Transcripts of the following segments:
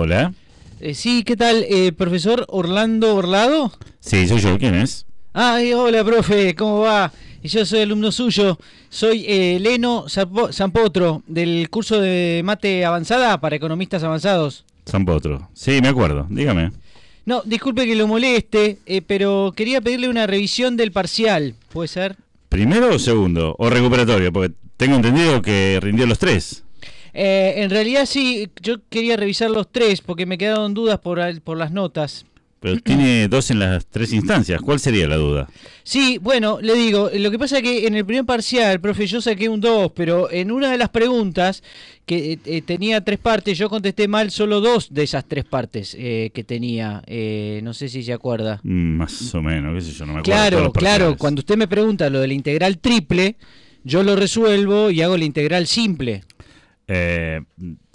Hola. Eh, sí, ¿qué tal? Eh, ¿Profesor Orlando Orlado? Sí, soy yo. ¿Quién es? Ah, eh, hola, profe, ¿cómo va? Yo soy alumno suyo. Soy eh, Leno Zampo- Zampotro, del curso de mate avanzada para economistas avanzados. San Potro. Sí, me acuerdo. Dígame. No, disculpe que lo moleste, eh, pero quería pedirle una revisión del parcial. ¿Puede ser? ¿Primero o segundo? ¿O recuperatorio? Porque tengo entendido que rindió los tres. Eh, en realidad sí, yo quería revisar los tres porque me quedaron dudas por, por las notas. Pero tiene dos en las tres instancias. ¿Cuál sería la duda? Sí, bueno, le digo, lo que pasa es que en el primer parcial, profe, yo saqué un 2, pero en una de las preguntas, que eh, eh, tenía tres partes, yo contesté mal solo dos de esas tres partes eh, que tenía. Eh, no sé si se acuerda. Mm, Más o menos, qué sé yo, no me acuerdo. Claro, claro, cuando usted me pregunta lo de la integral triple, yo lo resuelvo y hago la integral simple. Eh,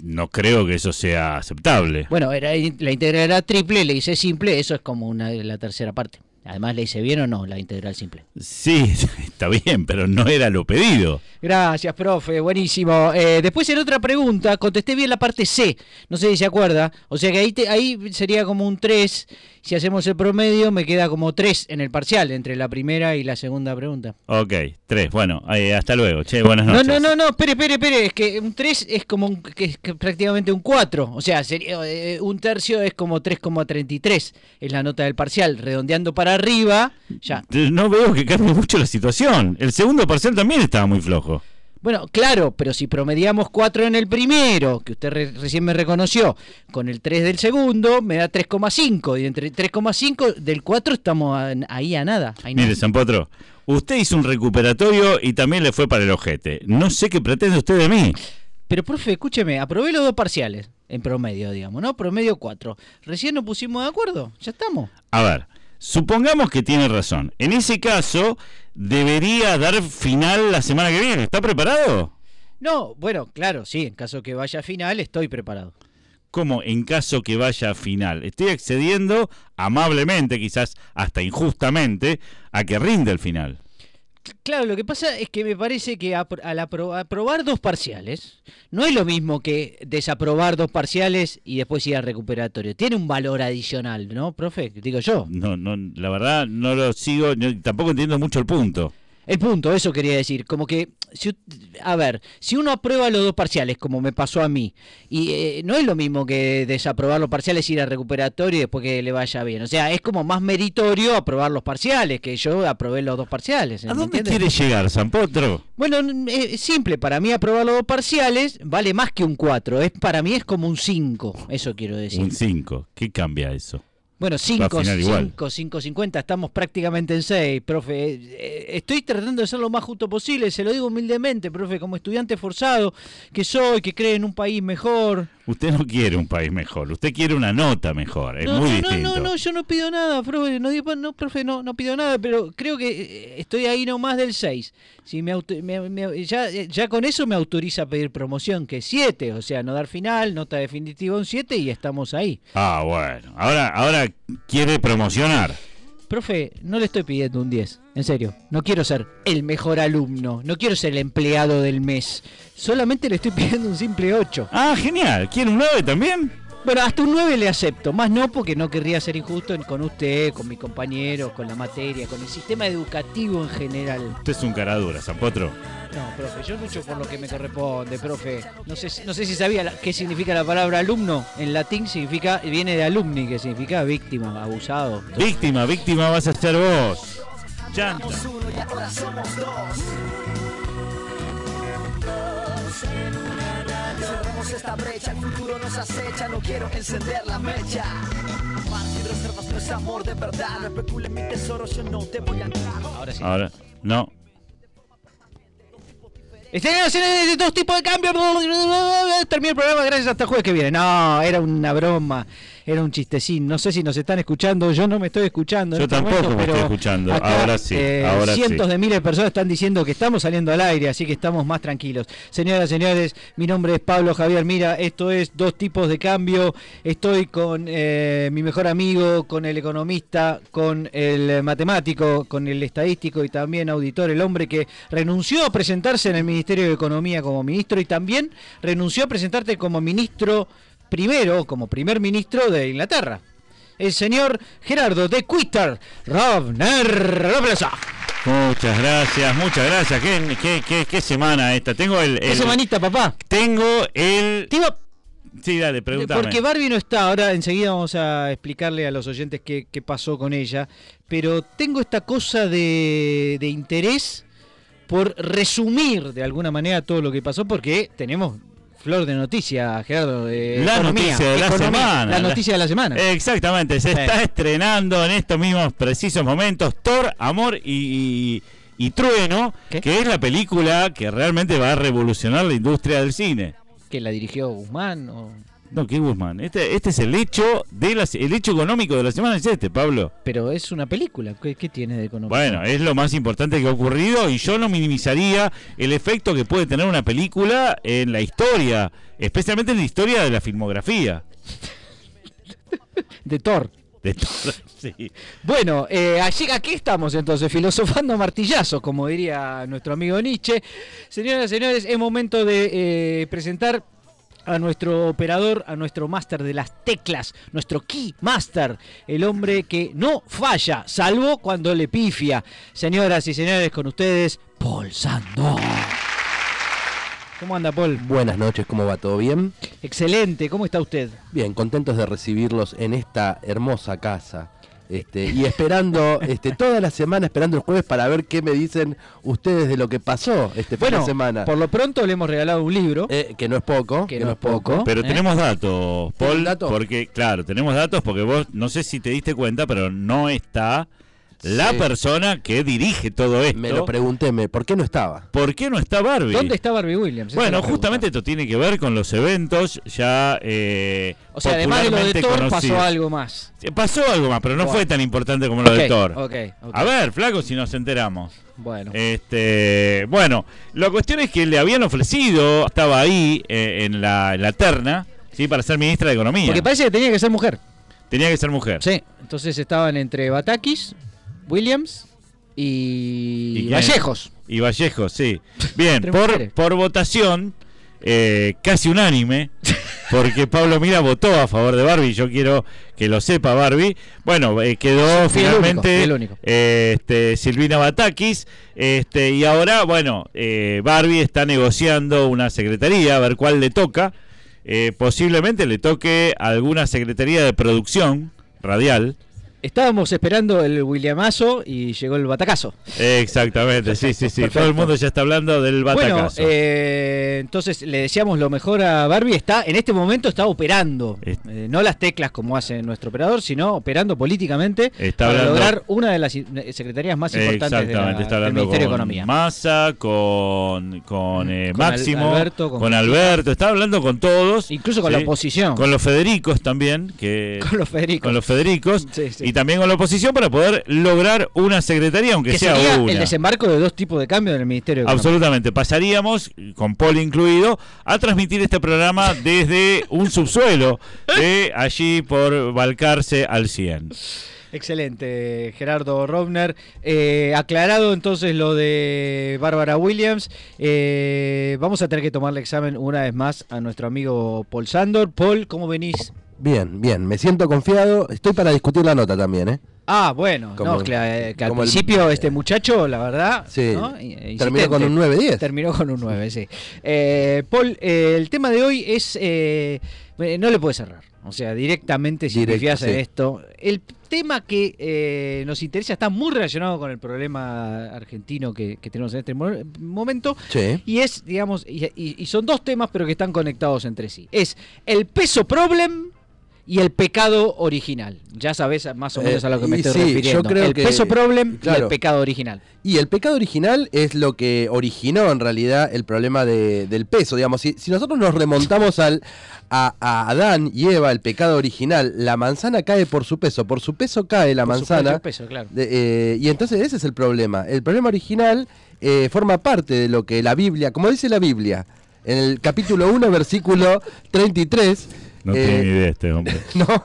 no creo que eso sea aceptable. Bueno, era, la integral era triple, le hice simple, eso es como una la tercera parte. Además, ¿le hice bien o no la integral simple? Sí, está bien, pero no era lo pedido. Gracias, profe, buenísimo. Eh, después en otra pregunta contesté bien la parte C, no sé si se acuerda. O sea que ahí, te- ahí sería como un 3. Si hacemos el promedio me queda como 3 en el parcial entre la primera y la segunda pregunta. Ok, tres. Bueno, eh, hasta luego. Che, buenas No, noches. no, no, no, espere, espere, espere. Es que un 3 es como un- que es que prácticamente un 4. O sea, sería, eh, un tercio es como 3,33. Es la nota del parcial. Redondeando para arriba, ya. No veo que cambie mucho la situación. El segundo parcial también estaba muy flojo. Bueno, claro, pero si promediamos 4 en el primero, que usted re- recién me reconoció, con el 3 del segundo, me da 3,5. Y entre 3,5 del 4 estamos a- ahí a nada. Ahí. Mire, San Potro, usted hizo un recuperatorio y también le fue para el ojete. No sé qué pretende usted de mí. Pero, profe, escúcheme, aprobé los dos parciales, en promedio, digamos, ¿no? Promedio 4. Recién nos pusimos de acuerdo, ya estamos. A ver, supongamos que tiene razón. En ese caso, debería dar final la semana que viene. ¿Está preparado? No, bueno, claro, sí, en caso que vaya a final, estoy preparado. ¿Cómo en caso que vaya a final? Estoy accediendo amablemente, quizás hasta injustamente, a que rinde el final. Claro, lo que pasa es que me parece que apro- al apro- aprobar dos parciales no es lo mismo que desaprobar dos parciales y después ir al recuperatorio. Tiene un valor adicional, ¿no, profe? Digo yo. No, no, la verdad no lo sigo, no- tampoco entiendo mucho el punto. El punto, eso quería decir, como que, si, a ver, si uno aprueba los dos parciales, como me pasó a mí, y eh, no es lo mismo que desaprobar los parciales, ir al recuperatorio y después que le vaya bien. O sea, es como más meritorio aprobar los parciales, que yo aprobé los dos parciales. ¿A ¿me dónde entiende? quiere llegar, San Potro? Bueno, n- eh, es simple, para mí aprobar los dos parciales vale más que un 4, es, para mí es como un 5, eso quiero decir. Un 5. ¿Qué cambia eso? Bueno, Va 5, a final igual. 5, 5, 50, estamos prácticamente en 6, profe. Eh, eh, Estoy tratando de ser lo más justo posible, se lo digo humildemente, profe, como estudiante forzado que soy, que cree en un país mejor. Usted no quiere un país mejor, usted quiere una nota mejor, es no, muy no, distinto. no, no, no, yo no pido nada, profe, no, no, profe, no, no pido nada, pero creo que eh, estoy ahí nomás del 6. Si me, auto- me- me- ya, ya con eso me autoriza a pedir promoción, que es 7, o sea, no dar final, nota definitiva un 7 y estamos ahí. Ah, bueno. Ahora, ahora quiere promocionar. Profe, no le estoy pidiendo un 10, en serio. No quiero ser el mejor alumno, no quiero ser el empleado del mes. Solamente le estoy pidiendo un simple 8. Ah, genial. ¿Quiere un 9 también? Bueno, hasta un 9 le acepto, más no porque no querría ser injusto con usted, con mis compañeros, con la materia, con el sistema educativo en general. Usted es un cara dura, San Potro. No, profe, yo lucho por lo que me corresponde, profe. No sé, si- no sé si sabía la- qué significa la palabra alumno. En latín significa, viene de alumni, que significa víctima, abusado. Víctima, víctima vas a ser vos. Chanta. uno y ahora somos dos. Cerremos esta brecha, el futuro nos acecha, no quiero encender la mecha. Más sin reservas no es amor de verdad, no especulen mi tesoro, yo no te voy a entrar. Ahora sí. Ahora, no. Haciendo dos tipos de cambio. Termina el programa, gracias hasta el jueves que viene. No, era una broma, era un chistecín. No sé si nos están escuchando, yo no me estoy escuchando. en Yo este tampoco momento, me pero estoy escuchando. acá, Ahora sí, eh, ahora sí. cientos de miles de personas están diciendo que estamos saliendo al aire, así que estamos más tranquilos. Señoras, señores, mi nombre es Pablo Javier Mira, esto es Dos Tipos de Cambio. Estoy con eh, mi mejor amigo, con el economista, con el matemático, con el estadístico y también auditor, el hombre que renunció a presentarse en el Ministerio de Economía como ministro y también renunció a presentarte como ministro primero como primer ministro de Inglaterra. El señor Gerardo de Quitter Rovner. Muchas gracias, muchas gracias. ¿Qué, qué, qué, qué semana esta? Tengo el, ¿Qué el- semanita, papá? Tengo el. Sí, dale, pregúntame. Porque Barbie no está, ahora enseguida vamos a explicarle a los oyentes qué, qué pasó con ella, pero tengo esta cosa de, de interés por resumir de alguna manera todo lo que pasó, porque tenemos flor de noticia, Gerardo, de La economía, noticia de la economía, semana. La noticia de la semana. Exactamente, se Sí. está estrenando en estos mismos precisos momentos Thor, Amor y, y- y Trueno, ¿Qué? que es la película que realmente va a revolucionar la industria del cine. que la dirigió Guzmán. o- No, ¿qué Guzmán? Este, este es el hecho de la, el hecho económico de la semana, es este, Pablo. Pero es una película, ¿qué, qué tiene de economía? Bueno, es lo más importante que ha ocurrido y yo no minimizaría el efecto que puede tener una película en la historia, especialmente en la historia de la filmografía. De Thor. De Thor, sí. Bueno, eh, allí, aquí estamos entonces, filosofando martillazos, como diría nuestro amigo Nietzsche. Señoras y señores, es momento de eh, presentar a nuestro operador, a nuestro máster de las teclas, nuestro key master, el hombre que no falla, salvo cuando le pifia. Señoras y señores, con ustedes, Paul Sandor. ¿Cómo anda, Paul? Buenas noches, ¿cómo va? ¿Todo bien? Excelente, ¿cómo está usted? Bien, contentos de recibirlos en esta hermosa casa. Este, y esperando, este, toda la semana, esperando el jueves para ver qué me dicen ustedes de lo que pasó este fin Bueno, de semana. por lo pronto le hemos regalado un libro. Eh, que no es poco. Que no es poco. Pero ¿Eh? tenemos datos, Paul, ¿Tienen datos? porque claro, tenemos datos porque vos no sé si te diste cuenta, pero no está la Sí. persona que dirige todo esto. Me lo pregunté, ¿por qué no estaba? ¿Por qué no está Barbie? ¿Dónde está Barbie Williams? Bueno, justamente esto tiene que ver con los eventos ya. eh, O sea, además de lo de Thor, pasó algo más. Sí, Pasó algo más, pero no fue tan importante como lo de Ok, Thor. ok, ok. A ver, flaco, si nos enteramos. Bueno. Este, bueno, la cuestión es que le habían ofrecido, estaba ahí eh, en, la, en la terna, ¿sí? para ser ministra de Economía. Porque parece que tenía que ser mujer. Tenía que ser mujer. Sí. Entonces estaban entre Batakis, Williams y. Vallejos. Y Vallejo, sí. Bien, por, por votación, eh, casi unánime, porque Pablo Mira votó a favor de Barbie, yo quiero que lo sepa Barbie. Bueno, eh, quedó Fui el único, finalmente fui el único. eh, este, Silvina Batakis, este, y ahora, bueno, eh, Barbie está negociando una secretaría, a ver cuál le toca. Eh, posiblemente le toque alguna secretaría de producción radial. Estábamos esperando el Williamazo y llegó el Batacazo. Exactamente, sí, sí, sí. Todo el mundo ya está hablando del Bueno, batacazo. eh, entonces le deseamos lo mejor a Barbie. Está en este momento está operando, Eh, no las teclas como hace nuestro operador, sino operando políticamente Está para hablando- lograr una de las eh, secretarías más importantes de la- está del hablando Ministerio con de Economía. Massa, con, con, eh, Con Máximo, Alberto, con, con Alberto, está hablando con todos. Incluso con la oposición. Con los Federicos también, que Con los Federicos. con los Federicos Sí, sí. Y también con la oposición para poder lograr una secretaría, aunque que sea sería una. el desembarco de dos tipos de cambio en el Ministerio de. Absolutamente, pasaríamos, con Paul incluido, a transmitir este programa desde un subsuelo de allí por Balcarce al 100. Excelente, Gerardo Rovner. Eh, aclarado entonces lo de Bárbara Williams, eh, vamos a tener que tomarle examen una vez más a nuestro amigo Paul Sandor. Paul, ¿cómo venís? Bien, bien, me siento confiado. Estoy para discutir la nota también, ¿eh? Ah, bueno, Como- no, que, eh, que al el- principio este muchacho, la verdad, Sí, ¿no? I- terminó con un 9-10. Terminó con un 9, sí. Eh, Paul, eh, el tema de hoy es, eh, no le puedes cerrar, o sea, directamente si Directo, confías en sí. esto. El tema que eh, nos interesa está muy relacionado con el problema argentino que, que tenemos en este mo- momento. Sí. Y es, digamos, y, y- y son dos temas, pero que están conectados entre sí. Es el peso problem y el pecado original. Ya sabes más o menos Eh, a lo que me y estoy sí, yo refiriendo. creo el que- peso problem y el claro. pecado original. Y el pecado original es lo que originó en realidad el problema de- del peso. Digamos, si, si nosotros nos remontamos al, a, a Adán y Eva, el pecado original, la manzana cae por su peso. Por su peso cae la Por manzana. propio peso, claro. De- eh, y entonces ese es el problema. El problema original eh, forma parte de lo que la Biblia, como dice la Biblia, en el capítulo 1, versículo 33. No eh, tiene ni idea este hombre. No.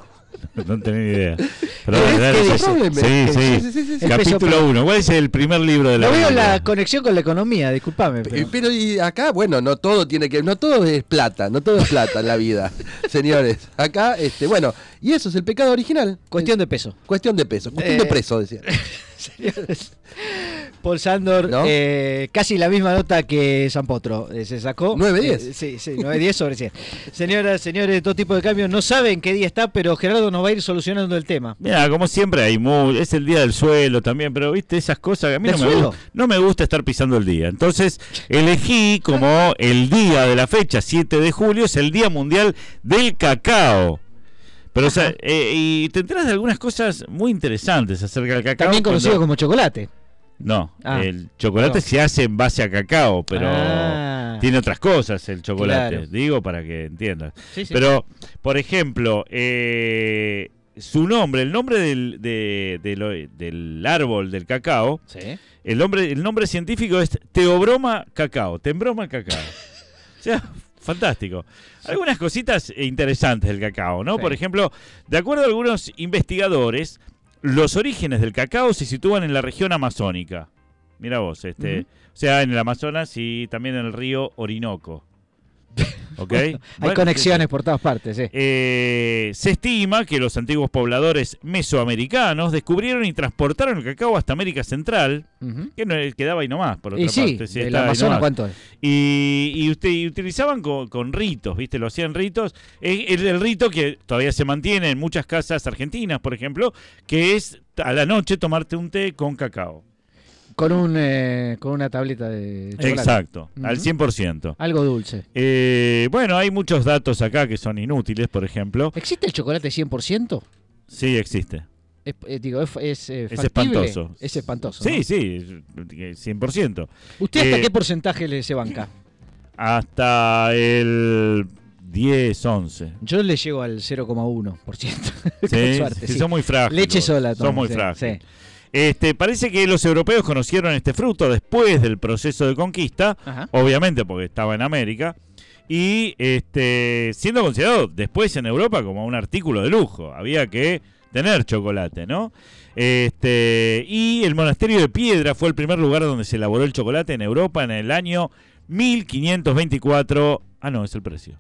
no tenés ni idea. Pero ¿Qué- dale, dale, qué sí, sí, sí, Sí, Capítulo pluma. 1. ¿Cuál es el primer libro de la Lo veo la conexión con la economía, disculpame. Eh, Pero... Pero y acá, bueno, no todo tiene que, no todo es plata, no todo es plata en la vida, señores. Acá, este, bueno, y eso es el pecado original. Cuestión de peso. Cuestión de peso, cuestión Eh, de preso, decía. Señores. Paul Sandor, ¿No? eh, casi la misma nota que San Potro. eh, se sacó. 9-10. Eh, sí, sí, 9-10 sobre 100. Señoras, señores, todo tipo de cambios no saben qué día está, pero Gerardo nos va a ir solucionando el tema. Mira, como siempre hay mu- es el día del suelo también, pero viste esas cosas que a mí ¿Del no me, suelo? gu- no me gusta estar pisando el día. Entonces elegí como el día de la fecha, 7 de julio, es el Día Mundial del Cacao. Pero o sea, eh, y te enteras de algunas cosas muy interesantes acerca del cacao. También conocido cuando- como chocolate. No, Ah, el chocolate no. se hace en base a cacao, pero Ah. tiene otras cosas el chocolate, Claro. digo para que entiendas. Sí, sí. Pero, por ejemplo, eh, su nombre, el nombre del, de- de lo- del árbol del cacao, el nombre, el nombre científico es Teobroma cacao, Tembroma cacao. o sea, fantástico. Algunas cositas interesantes del cacao, ¿no? Sí. Por ejemplo, de acuerdo a algunos investigadores, los orígenes del cacao se sitúan en la región amazónica. Mira vos, este, o sea, en el Amazonas y también en el río Orinoco. ¿Ok? Hay Bueno, conexiones por todas partes, sí. eh, se estima que los antiguos pobladores mesoamericanos descubrieron y transportaron el cacao hasta América Central, que no quedaba ahí nomás, por otra Y sí, parte. el Amazonas. ¿cuánto es? Y, y usted, y utilizaban con, con ritos, ¿viste? Lo hacían ritos. El, el rito que todavía se mantiene en muchas casas argentinas, por ejemplo, que es a la noche tomarte un té con cacao. Con, un, eh, con una tableta de chocolate. Exacto, al Ujú. 100%. Algo dulce. Eh, bueno, hay muchos datos acá que son inútiles, por ejemplo. ¿Existe el chocolate 100%? Sí, existe. Es, eh, digo, es, es, eh, Es espantoso. Es espantoso. Sí, ¿no? sí, es- 100%. ¿Usted hasta Eh, qué porcentaje le se banca? Hasta el 10, 11. Yo le llego al 0,1%. Con Sí, suerte, sí, sí. son muy frágiles. Leche sola Son muy frágiles. sí. Este, parece que los europeos conocieron este fruto después del proceso de conquista, Ajá. obviamente porque estaba en América, y este, siendo considerado después en Europa como un artículo de lujo. Había que tener chocolate, ¿no? Este, y el monasterio de Piedra fue el primer lugar donde se elaboró el chocolate en Europa en el año 1524. Ah, no, es el precio.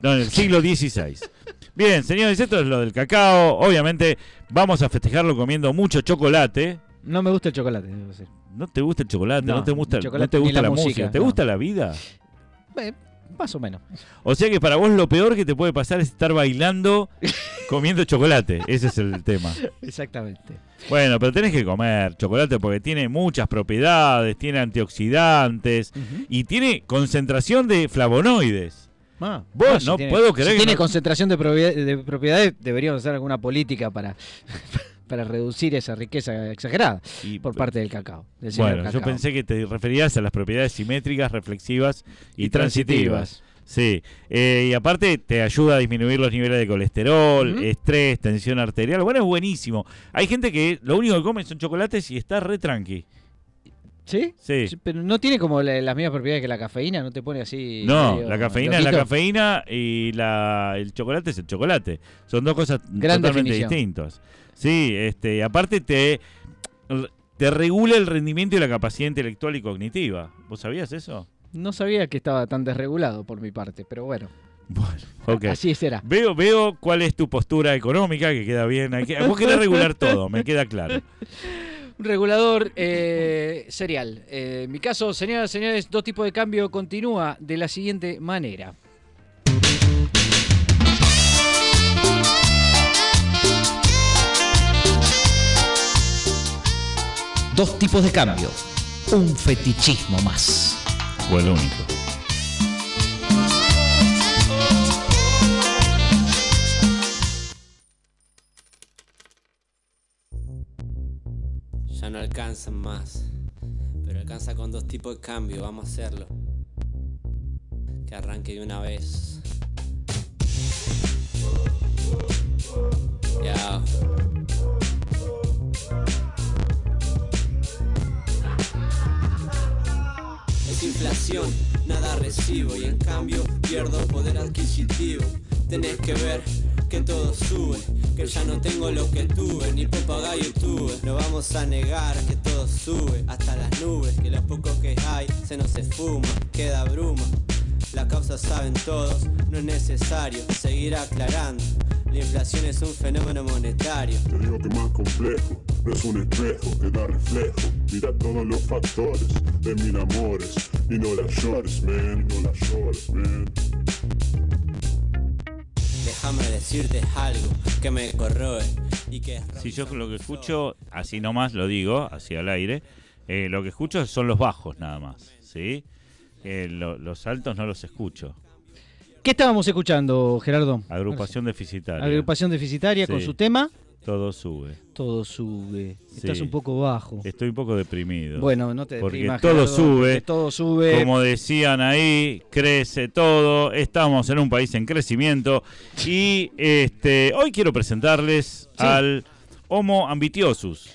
No, en el siglo XVI. Bien, señores, esto es lo del cacao. Obviamente vamos a festejarlo comiendo mucho chocolate. No me gusta el chocolate, debo decir. ¿No te gusta el chocolate? ¿No, No, te gusta, chocolate no te gusta la la, música? música, ¿Te no. gusta la vida? Eh, más o menos. O sea que para vos lo peor que te puede pasar es estar bailando comiendo chocolate. Ese es el tema. Exactamente. Bueno, pero tenés que comer chocolate porque tiene muchas propiedades, tiene antioxidantes y tiene concentración de flavonoides. Ah, Vos, ah, si no tiene- puedo creer si que tiene no- concentración de, propiedad- de propiedades, deberíamos hacer alguna política para, para reducir esa riqueza exagerada Y- por parte del cacao. del Bueno, yo pensé que te referías a las propiedades simétricas, reflexivas y, Y transitivas. Sí, eh, y aparte te ayuda a disminuir los niveles de colesterol, estrés, tensión arterial. Bueno, es buenísimo. Hay gente que lo único que come son chocolates y está re tranqui. ¿Sí? Sí. Pero no tiene como la- las mismas propiedades que la cafeína, no te pone así. No, medio la cafeína es la cafeína y la, el chocolate es el chocolate. Son dos cosas Gran totalmente definición. distintas. Sí, este, aparte te, te regula el rendimiento y la capacidad intelectual y cognitiva. ¿Vos sabías eso? No sabía que estaba tan desregulado por mi parte, pero bueno, Bueno, ok. así será. Veo, veo cuál es tu postura económica, que queda bien. Vos querés regular todo, me queda claro. Un regulador eh, serial. Eh, en mi caso, señoras y señores, dos tipos de cambio continúa de la siguiente manera. Dos tipos de cambio. Un fetichismo más. O el único. Alcanzan más. Pero alcanza con dos tipos de cambio, vamos a hacerlo. Que arranque de una vez. Ya. Es inflación, nada recibo y en cambio pierdo poder adquisitivo. Tenés que ver que todo sube, que ya no tengo lo que tuve, ni papagayo tuve. No vamos a negar que todo sube hasta las nubes, que lo poco que hay se nos esfuma, queda bruma. La causa saben todos, no es necesario seguir aclarando. La inflación es un fenómeno monetario. Te digo que más complejo, no es un espejo que da reflejo. Mira todos los factores de mil amores. Y no la llores, man, no la llores, man. Déjame decirte algo que me corroe y que es Si yo lo que escucho, así nomás lo digo, así al aire, eh, lo que escucho son los bajos nada más, ¿sí? Eh, lo- los altos no los escucho. ¿Qué estábamos escuchando, Gerardo? Agrupación deficitaria. Agrupación deficitaria con su tema. Todo sube. Todo sube. Estás un poco bajo. Estoy un poco deprimido. Bueno, no te Porque deprimas, todo Gerardo, sube. porque Todo sube. Como decían ahí, crece todo. Estamos en un país en crecimiento. Y este hoy quiero presentarles Sí. al Homo ambitiosus.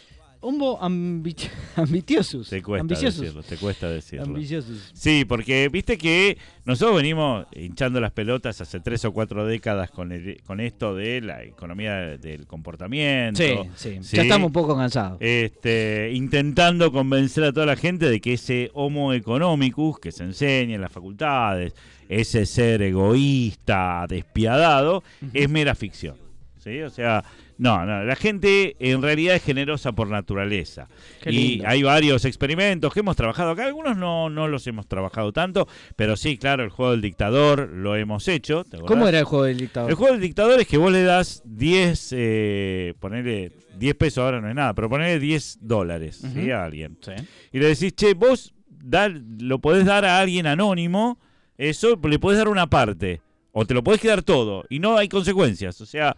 Homo ambi- ambitiosus. Te cuesta decirlo, te cuesta decirlo. Ambiciosus. Sí, porque viste que nosotros venimos hinchando las pelotas hace tres o cuatro décadas con, el- con esto de la economía del comportamiento. Sí, sí, ¿sí? Ya estamos un poco cansados. Este, intentando convencer a toda la gente de que ese homo economicus que se enseña en las facultades, ese ser egoísta, despiadado, es mera ficción. ¿sí? O sea, no, no, la gente en realidad es generosa por naturaleza. Qué y lindo. hay varios experimentos que hemos trabajado acá, algunos no, no los hemos trabajado tanto, pero sí, claro, el juego del dictador lo hemos hecho. ¿te ¿Cómo era el juego del dictador? El juego del dictador es que vos le das 10, eh, ponele 10 pesos ahora no es nada, pero ponele 10 dólares a alguien. Sí. Y le decís, che, vos dar, lo podés dar a alguien anónimo, eso le podés dar una parte, o te lo podés quedar todo, y no hay consecuencias. O sea,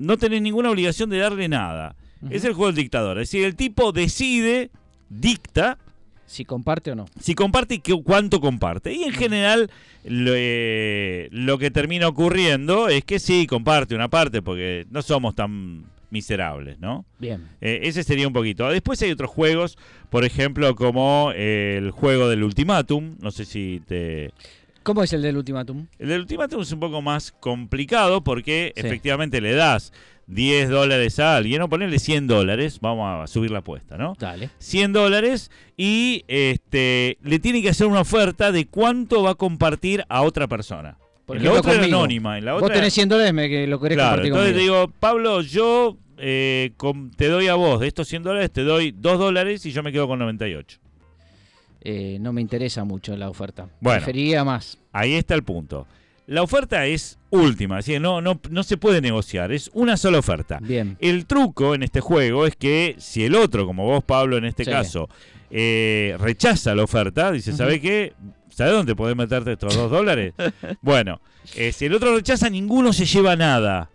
no tenés ninguna obligación de darle nada. Es el juego del dictador. Es decir, el tipo decide, dicta, Si comparte o no. si comparte y qué- cuánto comparte. Y en general lo, eh, lo que termina ocurriendo es que sí, comparte una parte porque no somos tan miserables, ¿no? Bien. Eh, ese sería un poquito. Después hay otros juegos, por ejemplo, como eh, el juego del ultimátum. No sé si te... ¿Cómo es el del ultimátum? El del ultimátum es un poco más complicado porque Sí. efectivamente le das 10 dólares a alguien, o ponerle 100 dólares, vamos a subir la apuesta, ¿no? Dale. 100 dólares y este le tiene que hacer una oferta de cuánto va a compartir a otra persona. Por En la otra era anónima, en la Vos tenés 100 dólares me, que lo querés Claro, compartir entonces te conmigo. digo, Pablo, yo eh, te doy a vos de estos 100 dólares, te doy 2 dólares y yo me quedo con 98. Eh, no me interesa mucho la oferta. Bueno. Preferiría más. Ahí está el punto. La oferta es última, que no, no, no se puede negociar, es una sola oferta. Bien. El truco en este juego es que si el otro, como vos, Pablo, en este Sí. caso, eh, rechaza la oferta, dice, Ujú. ¿sabés qué? ¿Sabés dónde podés meterte estos dos dólares? bueno, eh, si el otro rechaza, ninguno se lleva nada.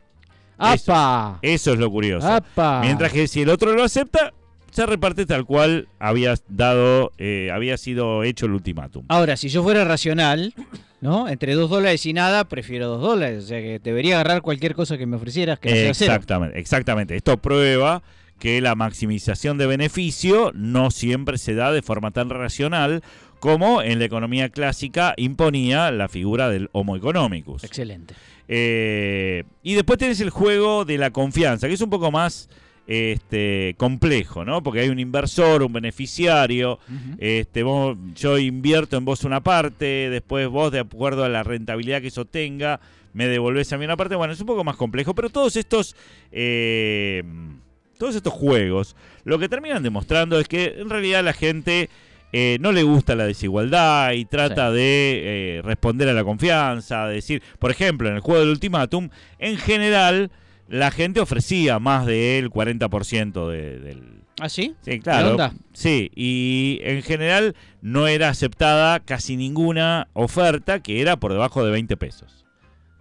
Eso. ¡Apa! Eso es lo curioso. ¡Apa! Mientras que si el otro lo acepta, se reparte tal cual había dado, eh, había sido hecho el ultimátum. Ahora, si yo fuera racional, ¿no? Entre dos dólares y nada, prefiero dos dólares. O sea que debería agarrar cualquier cosa que me ofrecieras que no sea cero. Exactamente, exactamente. Esto prueba que la maximización de beneficio no siempre se da de forma tan racional como en la economía clásica imponía la figura del homo economicus. Excelente. Eh, y después tenés el juego de la confianza, que es un poco más este, complejo, ¿no? Porque hay un inversor, un beneficiario, este, vos- yo invierto en vos una parte, después vos, de acuerdo a la rentabilidad que eso tenga, me devolvés a mí una parte. Bueno, es un poco más complejo, pero todos estos, eh, todos estos juegos, lo que terminan demostrando es que en realidad la gente eh, no le gusta la desigualdad y trata de eh, responder a la confianza, de decir, por ejemplo, en el juego del ultimátum, en general la gente ofrecía más del 40% de- del, ¿Ah, sí? Sí, claro. onda? Sí, y en general no era aceptada casi ninguna oferta que era por debajo de 20 pesos.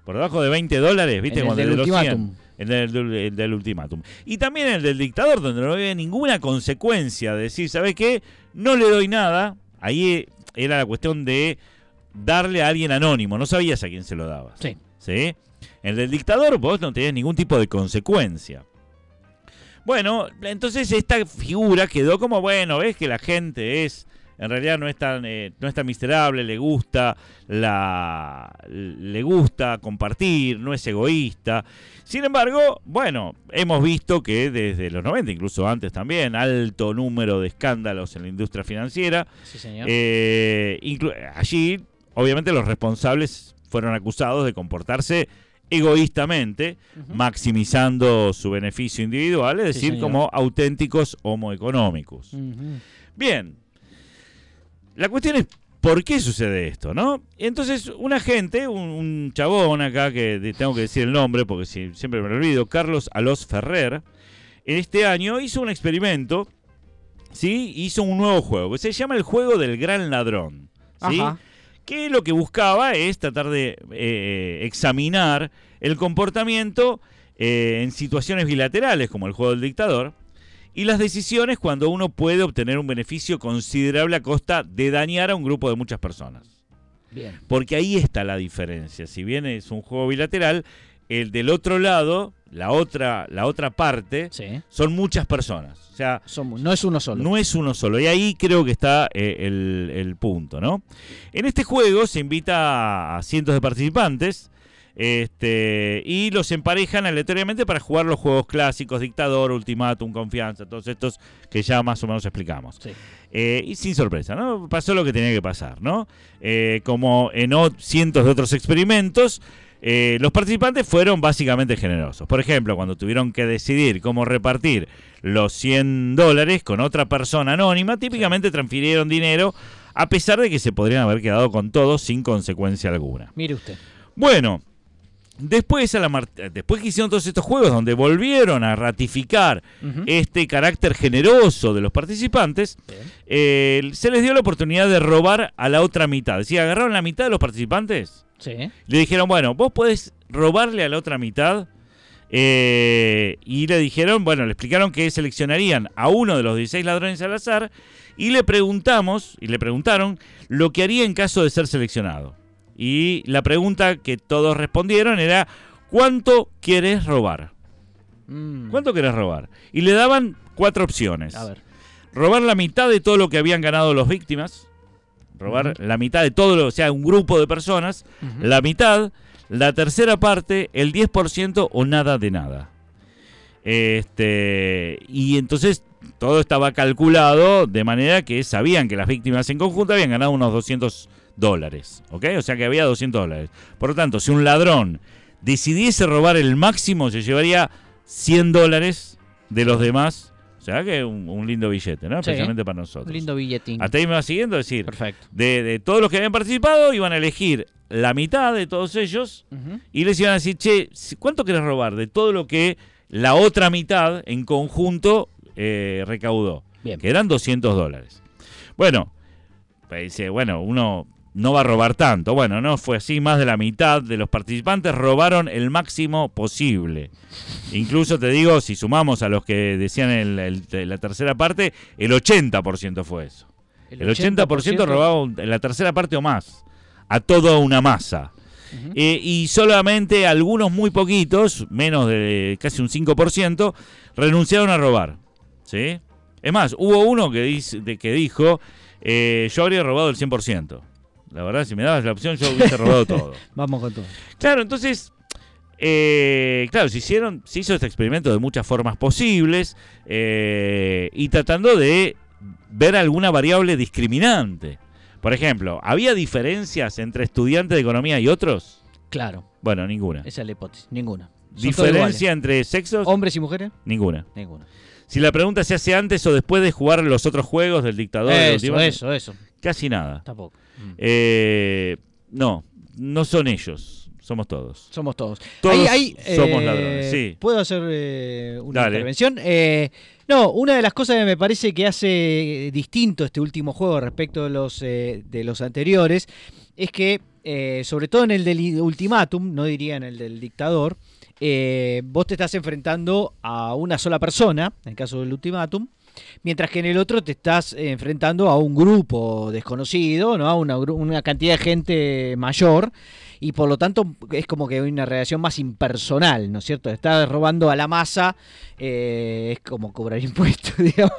Por debajo de 20 dólares, ¿viste? En el Cuando del de los 100. ultimátum. En el, del- el del ultimátum. Y también el del dictador, donde no había ninguna consecuencia de decir, ¿sabes qué? No le doy nada. Ahí era la cuestión de darle a alguien anónimo. No sabías a quién se lo dabas. Sí. ¿Sí? En el del dictador vos no tenías ningún tipo de consecuencia. Bueno, entonces esta figura quedó como, bueno, ves que la gente es en realidad no es tan, eh, no es tan miserable, le gusta, la, le gusta compartir, no es egoísta. Sin embargo, bueno, hemos visto que desde los 90, incluso antes también, alto número de escándalos en la industria financiera. Sí, señor. Eh, allí, obviamente, los responsables fueron acusados de comportarse egoístamente, maximizando su beneficio individual, es decir, como auténticos homoeconómicos. Ujú. Bien, la cuestión es por qué sucede esto, ¿no? Entonces, un agente, un, un chabón acá, que tengo que decir el nombre porque si- siempre me lo olvido, Carlos Alos Ferrer, en este año hizo un experimento, ¿sí? Hizo un nuevo juego, que se llama el juego del gran ladrón, ¿sí? Ajá. Que lo que buscaba es tratar de eh, examinar el comportamiento eh, en situaciones bilaterales, como el juego del dictador, y las decisiones cuando uno puede obtener un beneficio considerable a costa de dañar a un grupo de muchas personas. Bien. Porque ahí está la diferencia. Si bien es un juego bilateral, el del otro lado, la otra, la otra parte, Sí. son muchas personas. O sea, no es uno solo. no es uno solo. Y ahí creo que está eh, el, el punto, ¿no? En este juego se invita a cientos de participantes este, y los emparejan aleatoriamente para jugar los juegos clásicos, Dictador, Ultimátum, Confianza, todos estos que ya más o menos explicamos. Sí. Eh, y sin sorpresa, ¿no? Pasó lo que tenía que pasar, ¿no? Eh, como en cientos de otros experimentos, eh, los participantes fueron básicamente generosos. Por ejemplo, cuando tuvieron que decidir cómo repartir los 100 dólares con otra persona anónima, típicamente transfirieron dinero a pesar de que se podrían haber quedado con todo sin consecuencia alguna. Mire usted. Bueno, después, a la después que hicieron todos estos juegos donde volvieron a ratificar este carácter generoso de los participantes, eh, se les dio la oportunidad de robar a la otra mitad. Es decir, agarraron la mitad de los participantes, Sí. le dijeron, bueno, vos podés robarle a la otra mitad. eh, y le dijeron, bueno, le explicaron que seleccionarían a uno de los 16 ladrones al azar y le preguntamos, y le preguntaron lo que haría en caso de ser seleccionado. Y la pregunta que todos respondieron era, ¿cuánto quieres robar? Mm. ¿Cuánto querés robar? Y le daban cuatro opciones. A ver. robar la mitad de todo lo que habían ganado los víctimas, robar la mitad de todo, lo, o sea, un grupo de personas, la mitad, la tercera parte, el 10% o nada de nada. Este, y entonces todo estaba calculado de manera que sabían que las víctimas en conjunto habían ganado unos 200 dólares, ¿ok? O sea que había 200 dólares. Por lo tanto, si un ladrón decidiese robar el máximo, se llevaría 100 dólares de los demás. O sea que un, un lindo billete, ¿no? Sí. Especialmente para nosotros. Un lindo billetín. Hasta ahí me va siguiendo, es decir, Perfecto. de, de todos los que habían participado, iban a elegir la mitad de todos ellos y les iban a decir, che, ¿cuánto querés robar de todo lo que la otra mitad en conjunto eh, recaudó? Bien. Que eran 200 dólares. Bueno, pues dice, bueno, uno no va a robar tanto. Bueno, no fue así, más de la mitad de los participantes robaron el máximo posible. Incluso te digo, si sumamos a los que decían el- el- la tercera parte, el 80% fue eso. El 80%, robaba un- la tercera parte o más a toda una masa. Eh, y solamente algunos muy poquitos, menos de casi un 5%, renunciaron a robar. ¿sí? Es más, hubo uno que, dice, que dijo, eh, yo habría robado el 100%. La verdad, si me dabas la opción, yo hubiese robado todo. Vamos con todo. Claro, entonces, eh, claro, se hicieron, se hizo este experimento de muchas formas posibles eh, y tratando de ver alguna variable discriminante. Por ejemplo, ¿había diferencias entre estudiantes de economía y otros? Claro. Bueno, ninguna. Esa es la hipótesis. Ninguna. Son ¿Diferencia entre sexos? ¿Hombres y mujeres? Ninguna. Ninguna. Si la pregunta se hace antes o después de jugar los otros juegos del dictador, Eso, eso, eso. Casi nada. Tampoco. Mm. Eh, no, no son ellos, somos todos. Somos todos. Todos Ahí- ahí, somos eh, ladrones, sí. ¿Puedo hacer eh, una Dale. intervención? Eh, no, una de las cosas que me parece que hace distinto este último juego respecto de los, eh, de los anteriores es que, eh, sobre todo en el del ultimátum, no diría en el del dictador, eh, vos te estás enfrentando a una sola persona, en el caso del ultimátum, mientras que en el otro te estás enfrentando a un grupo desconocido, ¿no? A una, una cantidad de gente mayor y por lo tanto es como que hay una relación más impersonal, ¿no es cierto? Estás robando a la masa, eh, es como cobrar impuestos, digamos,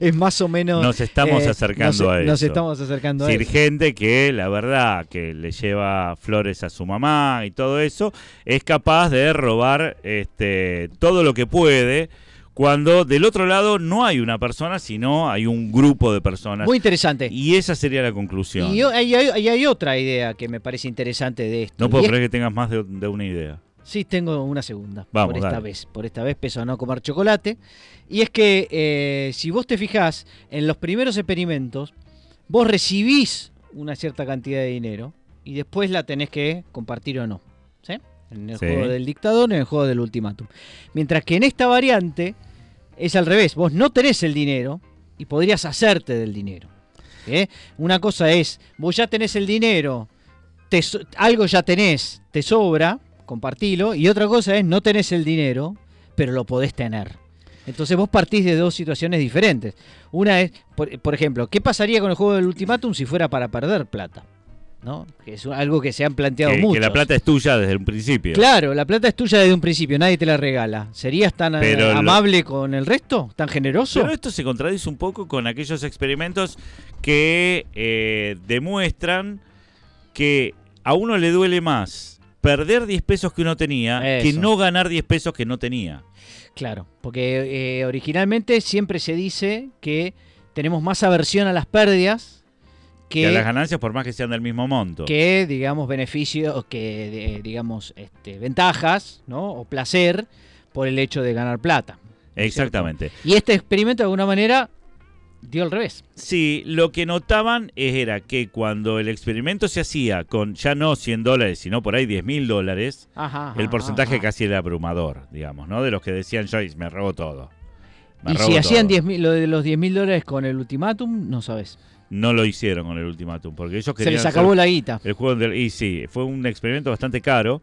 es más o menos... Nos estamos eh, acercando nos, a Nos eso. estamos acercando a eso. gente que la verdad que le lleva flores a su mamá y todo eso, es capaz de robar este todo lo que puede cuando del otro lado no hay una persona, sino hay un grupo de personas. Muy interesante. y esa sería la conclusión. Y hay, hay- otra idea que me parece interesante de esto. no puedo es- creer que tengas más de, de una idea. Sí, tengo una segunda. Vamos, por esta dale. vez. Por esta vez peso a no comer chocolate. Y es que eh, si vos te fijás en los primeros experimentos, vos recibís una cierta cantidad de dinero y después la tenés que compartir o no. ¿Sí? En el Sí. juego del dictador, en el juego del ultimátum. Mientras que en esta variante es al revés. Vos no tenés el dinero y podrías hacerte del dinero. ¿eh? Una cosa es, vos ya tenés el dinero, te algo ya tenés, te sobra, compartilo. Y otra cosa es, no tenés el dinero, pero lo podés tener. Entonces vos partís de dos situaciones diferentes. Una es, por, por ejemplo, ¿qué pasaría con el juego del ultimátum si fuera para perder plata? ¿No? Que es algo que se han planteado Que, que mucho. la plata es tuya desde un principio. Claro, la plata es tuya desde un principio, nadie te la regala. ¿Serías tan eh, lo- amable con el resto? ¿Tan generoso? Pero esto se contradice un poco con aquellos experimentos que eh, demuestran que a uno le duele más perder 10 pesos que uno tenía que no ganar 10 pesos que no tenía. Claro, porque eh, originalmente siempre se dice que tenemos más aversión a las pérdidas Que las ganancias, por más que sean del mismo monto. que digamos, beneficios, que digamos, este, ventajas, ¿no? O placer por el hecho de ganar plata. Exactamente. Y este experimento, de alguna manera, dio al revés. Sí, lo que notaban era que cuando el experimento se hacía con ya no 100 dólares, sino por ahí 10 mil dólares, Ajá, el porcentaje ajá. casi era abrumador, digamos, ¿no? De los que decían, Joyce, me robo todo. Me Y robo si hacían todo". 10.000 lo de los 10 mil dólares con el ultimátum, no sabes. No lo hicieron con el ultimátum, porque ellos Se querían les hacer acabó la guita. el juego del... Y sí, fue un experimento bastante caro.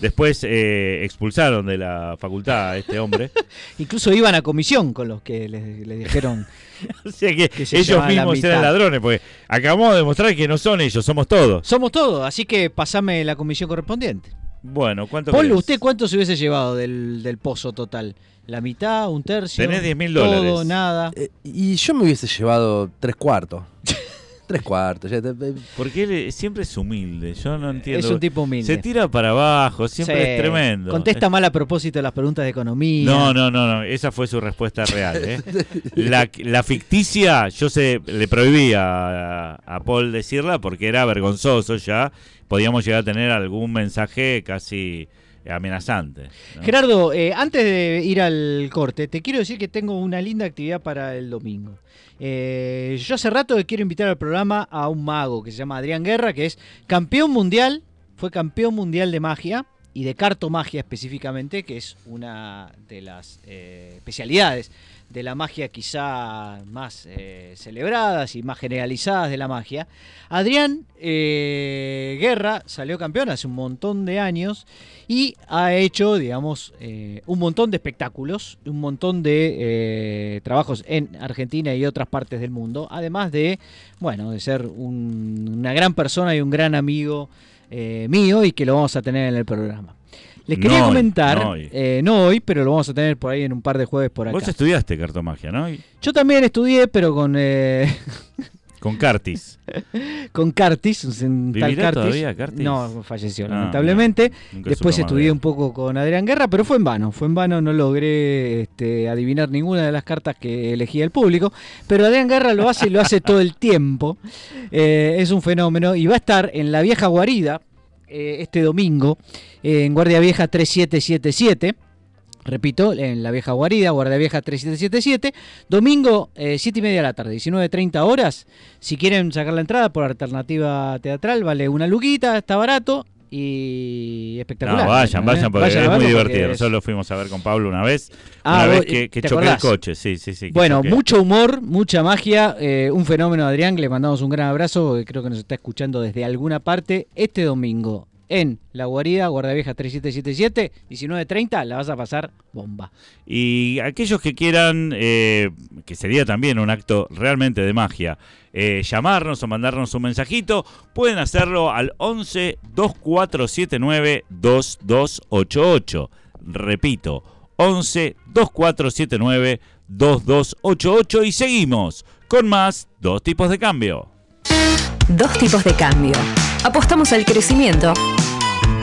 Después eh, expulsaron de la facultad a este hombre. Incluso iban a comisión con los que les, les dijeron. o sea que, Que se ellos la mismos eran ladrones, porque acabamos de demostrar que no son ellos, somos todos. Somos todos, así que pasame la comisión correspondiente. Bueno, ¿cuánto querés? ¿usted cuánto se hubiese llevado del, del pozo total? ¿La mitad? ¿Un tercio? Tenés 10.000 Todo, dólares. nada. Eh, y yo me hubiese llevado tres cuartos. tres cuartos. ya te- eh, Porque él siempre es humilde, yo no entiendo. Es un tipo humilde. Se tira para abajo, siempre Sí. es tremendo. Contesta mal a propósito las preguntas de economía. No, no, no, no, esa fue su respuesta real. ¿eh? La, la ficticia, yo se le prohibía a, a Paul decirla porque era vergonzoso ya. Podíamos llegar a tener algún mensaje casi amenazante. ¿no? Gerardo, eh, antes de ir al corte, te quiero decir que tengo una linda actividad para el domingo. Eh, yo hace rato quiero invitar al programa a un mago que se llama Adrián Guerra, que es campeón mundial, fue campeón mundial de magia y de cartomagia específicamente, que es una de las eh, especialidades de la magia quizá más eh, celebradas y más generalizadas de la magia. Adrián eh, Guerra salió campeón hace un montón de años y ha hecho, digamos, eh, un montón de espectáculos, un montón de eh, trabajos en Argentina y otras partes del mundo, además de, bueno, de ser un- una gran persona y un gran amigo mío y que lo vamos a tener en el programa. Les quería No hoy, comentar, no hoy. eh, no hoy, pero lo vamos a tener por ahí en un par de jueves por acá. Vos estudiaste cartomagia, ¿no? Y- Yo también estudié, pero con, eh, Con Cartis. con Cartis, un tal ¿Vivirá Cartis. todavía Cartis? No, falleció, Ah, lamentablemente. Después estudié un poco con Adrián Guerra, pero fue en vano. Fue en vano, no logré este, adivinar ninguna de las cartas que elegía el público. Pero Adrián Guerra lo hace y lo hace todo el tiempo. Eh, es un fenómeno y va a estar en la vieja guarida eh, este domingo, eh, en Guardia Vieja 3777. Repito, en la vieja guarida, Guardia Vieja 3777. Domingo, eh, 7 y media de la tarde, 19.30 horas. Si quieren sacar la entrada por alternativa teatral, vale una luquita, está barato y espectacular. No, vayan, ¿eh? vayan, porque a es muy divertido. porque es- Nosotros lo fuimos a ver con Pablo una vez. Ah, una vez que, que ¿te choqué el coche, sí, sí, sí. Bueno, choqué. mucho humor, mucha magia, eh, un fenómeno Adrián, le mandamos un gran abrazo, creo que nos está escuchando desde alguna parte. Este domingo, en La Guarida, Guardavieja 3777, 19.30, la vas a pasar bomba. Y aquellos que quieran, eh, que sería también un acto realmente de magia, eh, llamarnos o mandarnos un mensajito, pueden hacerlo al 11 2479 2288. Repito, 11 2479 2288 y seguimos con más dos tipos de cambio. Dos tipos de cambio. Apostamos al crecimiento,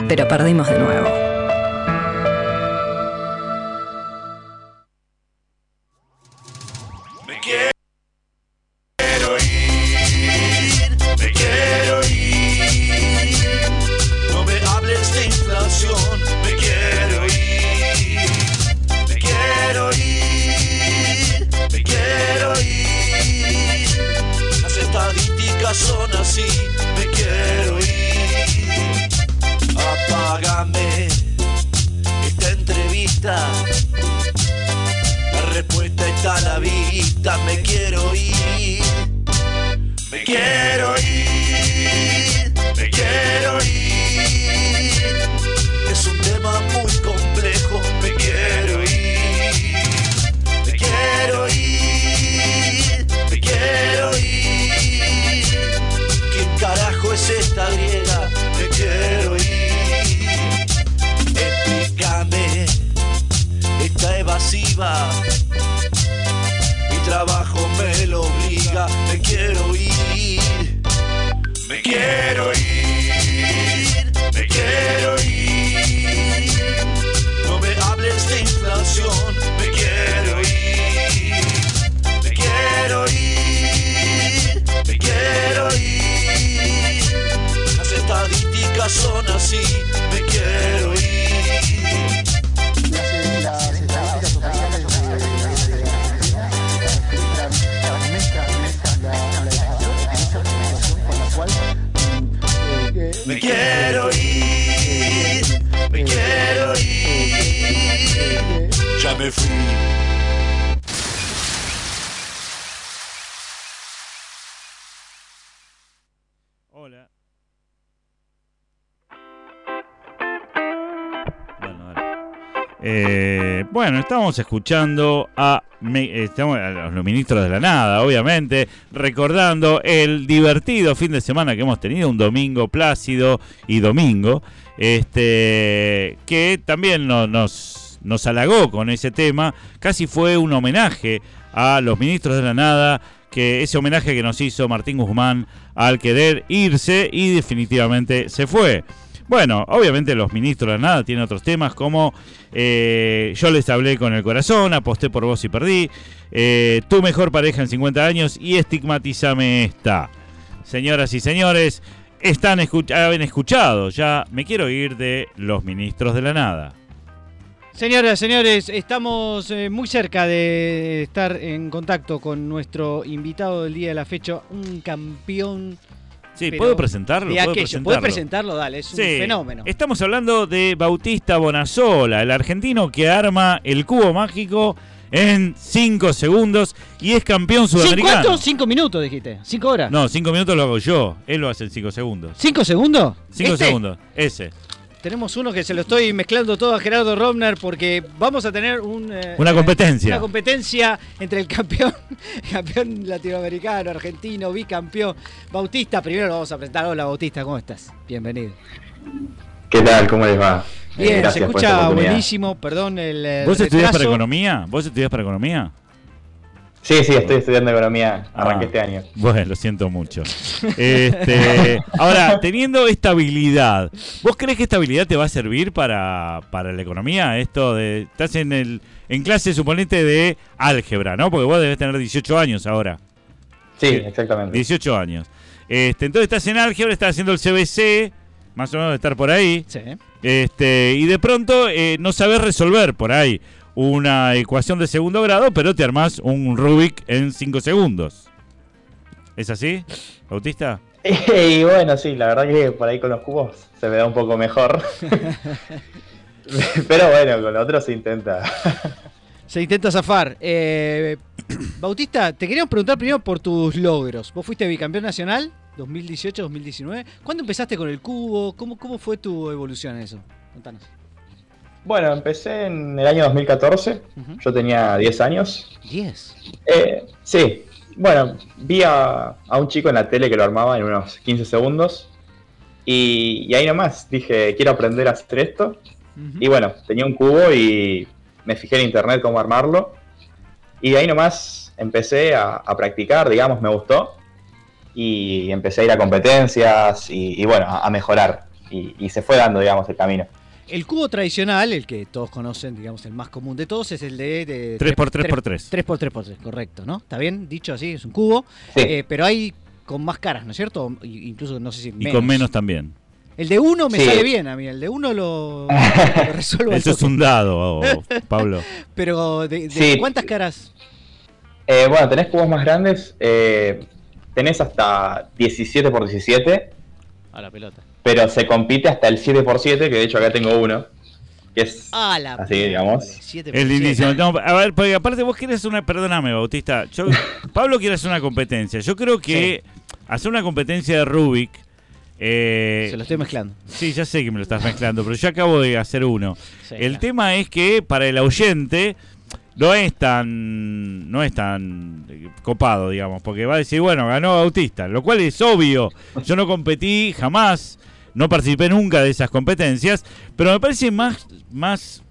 pero perdimos de nuevo. Eh, bueno, estamos escuchando a, los ministros de la nada, obviamente, recordando el divertido fin de semana que hemos tenido, un domingo plácido y domingo, este, que también no- nos, nos halagó con ese tema, casi fue un homenaje a los ministros de la nada, que ese homenaje que nos hizo Martín Guzmán al querer irse y definitivamente se fue. Bueno, obviamente los ministros de la nada tienen otros temas como eh, yo les hablé con el corazón, aposté por vos y perdí, eh, tu mejor pareja en 50 años y estigmatizame esta. Señoras y señores, están escuch- escuchado ya, me quiero ir de los ministros de la nada. Señoras, señores, estamos eh, muy cerca de estar en contacto con nuestro invitado del día de la fecha, un campeón. Sí, ¿puedo presentarlo? De ¿Puedo aquello. presentarlo? ¿Puedes presentarlo? Dale, es un Sí, fenómeno. Estamos hablando de Bautista Bonazola, el argentino que arma el cubo mágico en 5 segundos y es campeón ¿Cinco sudamericano. cuánto? Cinco minutos, dijiste. ¿Cinco horas? No, 5 minutos lo hago yo, él lo hace en 5 segundos. ¿Cinco segundos? 5 ¿Este? segundos, ese. Tenemos uno que se lo estoy mezclando todo a Gerardo Romner porque vamos a tener un, eh, Una competencia. una competencia entre el campeón, campeón latinoamericano, argentino, bicampeón. Bautista, primero lo vamos a presentar. Hola Bautista, ¿cómo estás? Bienvenido. ¿Qué tal? ¿Cómo les va? Eh, Bien, se escucha buenísimo, perdón el, ¿Vos estudiás para retraso. economía? ¿Vos estudiás para economía? Sí, sí, estoy estudiando economía. Arranqué Ah, este año. Bueno, lo siento mucho. Este, ahora, teniendo esta habilidad, ¿vos crees que esta habilidad te va a servir para, para la economía? Esto de. Estás en el en clase, suponete, de álgebra, ¿no? Porque vos debes tener 18 años ahora. Sí, exactamente. 18 años. Este, entonces estás en álgebra, estás haciendo el CBC, más o menos de estar por ahí. Sí. Este, y de pronto eh, no sabes resolver por ahí una ecuación de segundo grado, pero te armás un Rubik en 5 segundos. ¿Es así, Bautista? Y bueno, sí, la verdad que por ahí con los cubos se me da un poco mejor. Pero bueno, con los otros se intenta. Se intenta zafar. Eh, Bautista, te queríamos preguntar primero por tus logros. ¿Vos fuiste bicampeón nacional? 2018, 2019. ¿Cuándo empezaste con el cubo? ¿Cómo, cómo fue tu evolución en eso? Contanos. Bueno, empecé en el año 2014. Ujú. Yo tenía 10 años. 10. Eh, sí, bueno, vi a, a un chico en la tele que lo armaba en unos 15 segundos. Y, y ahí nomás dije, quiero aprender a hacer esto. Y bueno, tenía un cubo y me fijé en internet cómo armarlo. Y de ahí nomás empecé a, a practicar, digamos, me gustó. Y empecé a ir a competencias y, y bueno, a, a mejorar. Y, y se fue dando, digamos, el camino. El cubo tradicional, el que todos conocen, digamos, el más común de todos, es el de... de 3x3x3. 3x3x3, correcto, ¿no? ¿Está bien? Dicho así, es un cubo. Sí. Eh, pero hay con más caras, ¿no es cierto? Incluso, no sé si Y con menos también. El de uno me Sí. sale bien a mí, el de uno lo, lo resuelvo. Eso es un dado, oh, Pablo. Pero, ¿de, de Sí. cuántas caras? Eh, bueno, tenés cubos más grandes. eh, tenés hasta 17 por 17 A la pelota. Pero se compite hasta el 7 por 7 que de hecho acá tengo uno. Que es Ah, la así, digamos. Siete por Es siete. lindísimo. No, a ver, porque aparte vos quieres una. Perdóname, Bautista. Yo, Pablo quiere hacer una competencia. Yo creo que hacer una competencia de Rubik. eh, Se lo estoy mezclando. Sí, ya sé que me lo estás mezclando, pero yo acabo de hacer uno. Sí, el claro. tema es que para el oyente no es tan no es tan eh, copado, digamos, porque va a decir, bueno, ganó Bautista, lo cual es obvio. Yo no competí jamás, no participé nunca de esas competencias, pero me parece más más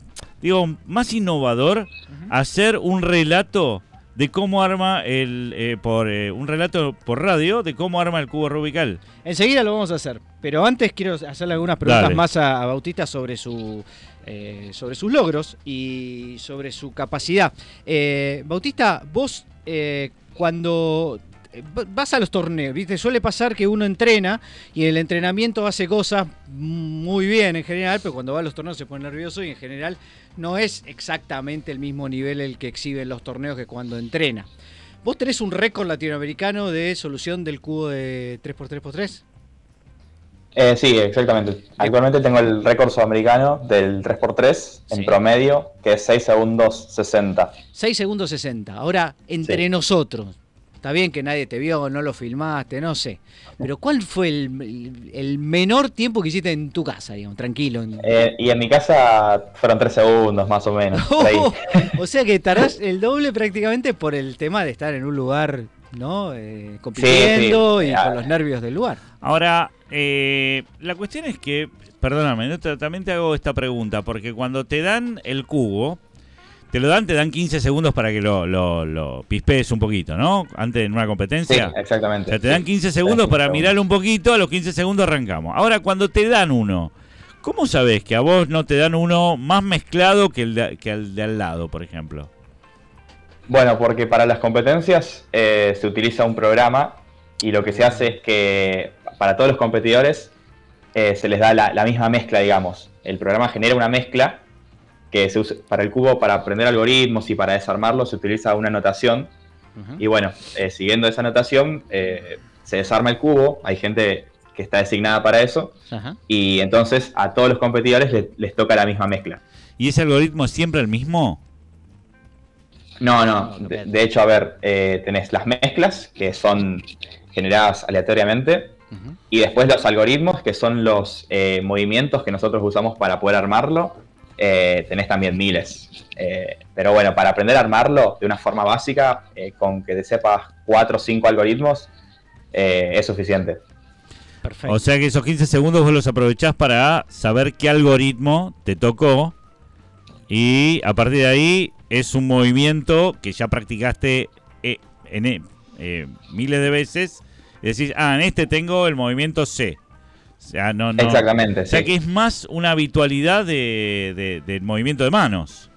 digo, más innovador hacer un relato de cómo arma el eh, por eh, un relato por radio de cómo arma el cubo rubical. Enseguida lo vamos a hacer. Pero antes quiero hacerle algunas preguntas Dale. más a, a Bautista sobre su eh, sobre sus logros y sobre su capacidad. Bautista, vos cuando vas a los torneos, ¿viste? Suele pasar que uno entrena y en el entrenamiento hace cosas muy bien en general, pero cuando va a los torneos se pone nervioso y en general no es exactamente el mismo nivel el que exhibe en los torneos que cuando entrena. ¿Vos tenés un récord latinoamericano de solución del cubo de 3x3x3? Eh, sí, exactamente. Actualmente tengo el récord sudamericano del 3x3 en promedio, que es 6 segundos 60. 6 segundos 60. Ahora, entre Sí. nosotros, está bien que nadie te vio, no lo filmaste, no sé. Pero ¿cuál fue el, el menor tiempo que hiciste en tu casa, digamos, tranquilo? en- Eh, y en mi casa fueron 3 segundos más o menos. ahí. o sea que tardás el doble prácticamente por el tema de estar en un lugar, ¿no? Eh, compitiendo sí. y con los nervios del lugar. Ahora, eh, la cuestión es que, perdóname, también te hago esta pregunta, porque cuando te dan el cubo, te lo dan, te dan 15 segundos para que lo, lo, lo pispees un poquito, ¿no? Antes en una Sí, competencia. O exactamente. sea, te dan 15 segundos para mirarlo un poquito, a los 15 segundos arrancamos. Ahora, cuando te dan uno, ¿cómo sabes que a vos no te dan uno más mezclado que el de, que el de al lado, por ejemplo? Bueno, porque para las competencias eh, se utiliza un programa y lo que se hace es que para todos los competidores eh, se les da la, la misma mezcla, digamos. El programa genera una mezcla que se usa para el cubo, para aprender algoritmos y para desarmarlo se utiliza una notación. Y bueno, eh, siguiendo esa notación eh, se desarma el cubo, hay gente que está designada para eso Ajá. y entonces a todos los competidores le- les toca la misma mezcla. ¿Y ese algoritmo es siempre el mismo? No, no. De, de hecho, a ver, eh, tenés las mezclas que son generadas aleatoriamente y después los algoritmos que son los eh, movimientos que nosotros usamos para poder armarlo. Eh, tenés también miles. Eh, pero bueno, para aprender a armarlo de una forma básica, eh, con que te sepas cuatro o cinco algoritmos, eh, es suficiente. Perfecto. O sea que esos 15 segundos vos los aprovechás para saber qué algoritmo te tocó y a partir de ahí es un movimiento que ya practicaste eh, en, miles de veces y decís, ah, en este tengo el movimiento C. O sea, no, no- Exactamente, O sea sí. que es más una habitualidad de, de- del movimiento de manos.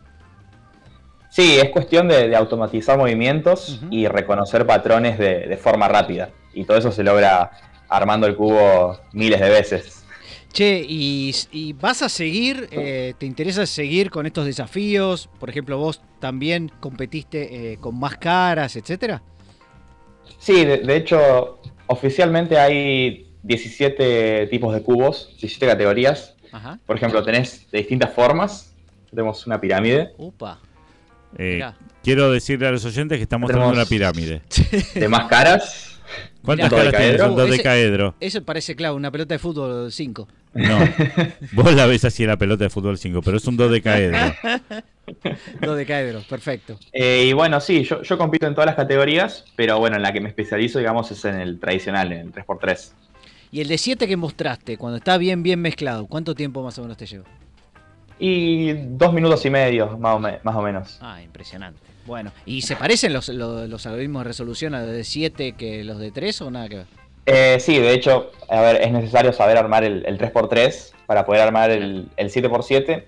Sí, es cuestión de, de automatizar movimientos y reconocer patrones de, de forma rápida. Y todo eso se logra armando el cubo miles de veces. Che, ¿y, y vas a seguir? eh, ¿Te interesa seguir con estos desafíos? Por ejemplo, vos también competiste eh, con más caras, etcétera. Sí, de, de hecho, oficialmente hay 17 tipos de cubos, 17 categorías. Ajá. Por ejemplo, tenés de distintas formas. Tenemos una pirámide, Upa. Eh, quiero decirle a los oyentes que estamos mostrando una pirámide. de más caras, ¿Cuántas Mirá, caras tiene un dodecaedro? Eso parece, claro, una pelota de fútbol 5. No. Vos la ves así en la pelota de fútbol 5, pero es un dodecaedro. Dodecaedro, perfecto. Eh, y bueno, sí, yo, yo compito en todas las categorías, pero bueno, en la que me especializo, digamos, es en el tradicional, en el 3x3. Y el de 7 que mostraste, cuando está bien, bien mezclado, ¿cuánto tiempo más o menos te llevó? Y dos minutos y medio, más o, me- más o menos. Ah, impresionante. Bueno, ¿y se parecen los, los, los algoritmos de resolución a los de 7 que los de 3 o nada que ver? Eh, sí, de hecho, a ver, es necesario saber armar el, el 3x3 para poder armar el, el 7x7.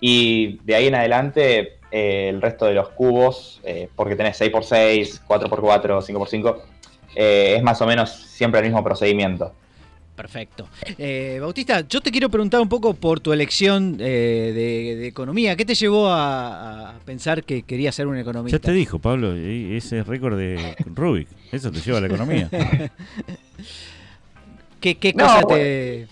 Y de ahí en adelante, eh, el resto de los cubos, eh, porque tenés 6x6, 4x4, 5x5, eh, es más o menos siempre el mismo procedimiento. Perfecto. Eh, Bautista, yo te quiero preguntar un poco por tu elección eh, de, de economía. ¿Qué te llevó a, a pensar que querías ser un economista? Ya te dijo, Pablo, ese récord de Rubik. Eso te lleva a la economía. ¿Qué, qué No, cosa bueno. te...?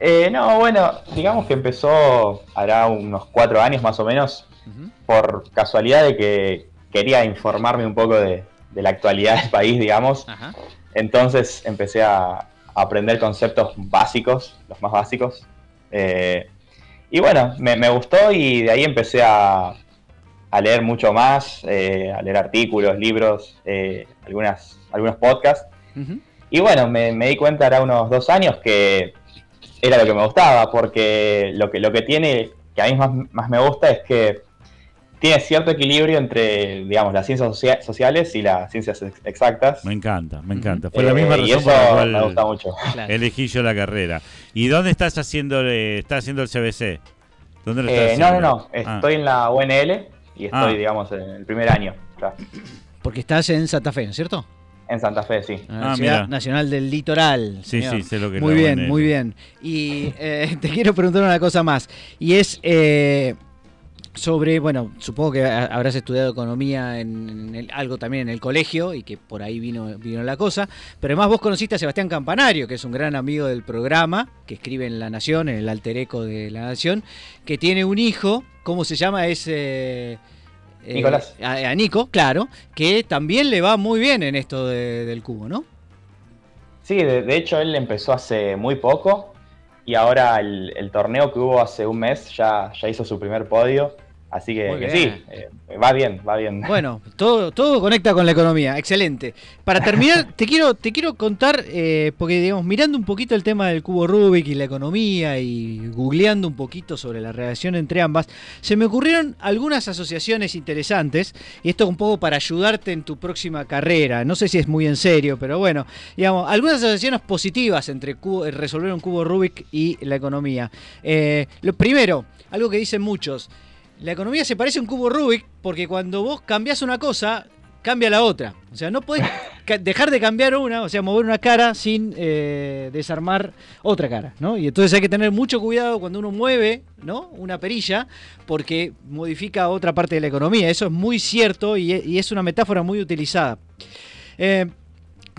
Eh, no, bueno, digamos que empezó hará unos cuatro años más o menos, por casualidad de que quería informarme un poco de, de la actualidad del país, digamos. Entonces empecé a, aprender conceptos básicos, los más básicos. Eh, y bueno, me, me gustó y de ahí empecé a, a leer mucho más, eh, a leer artículos, libros, eh, algunas, algunos podcasts. Y bueno, me, me di cuenta hará unos dos años que era lo que me gustaba, porque lo que, lo que tiene, que a mí más, más me gusta, es que tiene cierto equilibrio entre, digamos, las ciencias socia- sociales y las ciencias ex- exactas. Me encanta, me encanta. Fue Eh, la misma y razón eso por la cual me gusta mucho. Elegí yo la carrera. ¿Y dónde estás haciendo, eh, estás haciendo el CBC? ¿Dónde lo estás Eh, no, haciendo? no, no, Ah. estoy en la UNL y estoy, Ah. digamos, en el primer año. ya. Porque estás en Santa Fe, ¿no es cierto? En Santa Fe, sí. Ah, Ah, Ciudad mira. Nacional del Litoral. Sí, señor. sí, sé lo que es Muy bien, UNL. muy bien. Y eh, te quiero preguntar una cosa más. Y es eh, sobre, bueno, supongo que ha- habrás estudiado economía en, en el- algo también en el colegio y que por ahí vino, vino la cosa. Pero además vos conociste a Sebastián Campanario, que es un gran amigo del programa, que escribe en La Nación, en el alter eco de La Nación, que tiene un hijo, ¿cómo se llama? Es... eh, eh, Nicolás. a, a Nico, claro, que también le va muy bien en esto de- del cubo, ¿no? Sí, de, de hecho él empezó hace muy poco y ahora el, el torneo que hubo hace un mes ya, ya hizo su primer podio. Así que, sí, eh, va bien, va bien. Bueno, todo, todo conecta con la economía, excelente. Para terminar, te quiero, te quiero contar, eh, porque digamos, mirando un poquito el tema del cubo Rubik y la economía y googleando un poquito sobre la relación entre ambas, se me ocurrieron algunas asociaciones interesantes, y esto un poco para ayudarte en tu próxima carrera. No sé si es muy en serio, pero bueno, digamos, algunas asociaciones positivas entre cubo- eh, resolver un cubo Rubik y la economía. Eh, lo primero, algo que dicen muchos. La economía se parece a un cubo Rubik porque cuando vos cambiás una cosa, cambia la otra. O sea, no podés dejar de cambiar una, o sea, mover una cara sin eh, desarmar otra cara, ¿no? Y entonces hay que tener mucho cuidado cuando uno mueve, ¿no? Una perilla porque modifica otra parte de la economía. Eso es muy cierto y, e- y es una metáfora muy utilizada. Eh,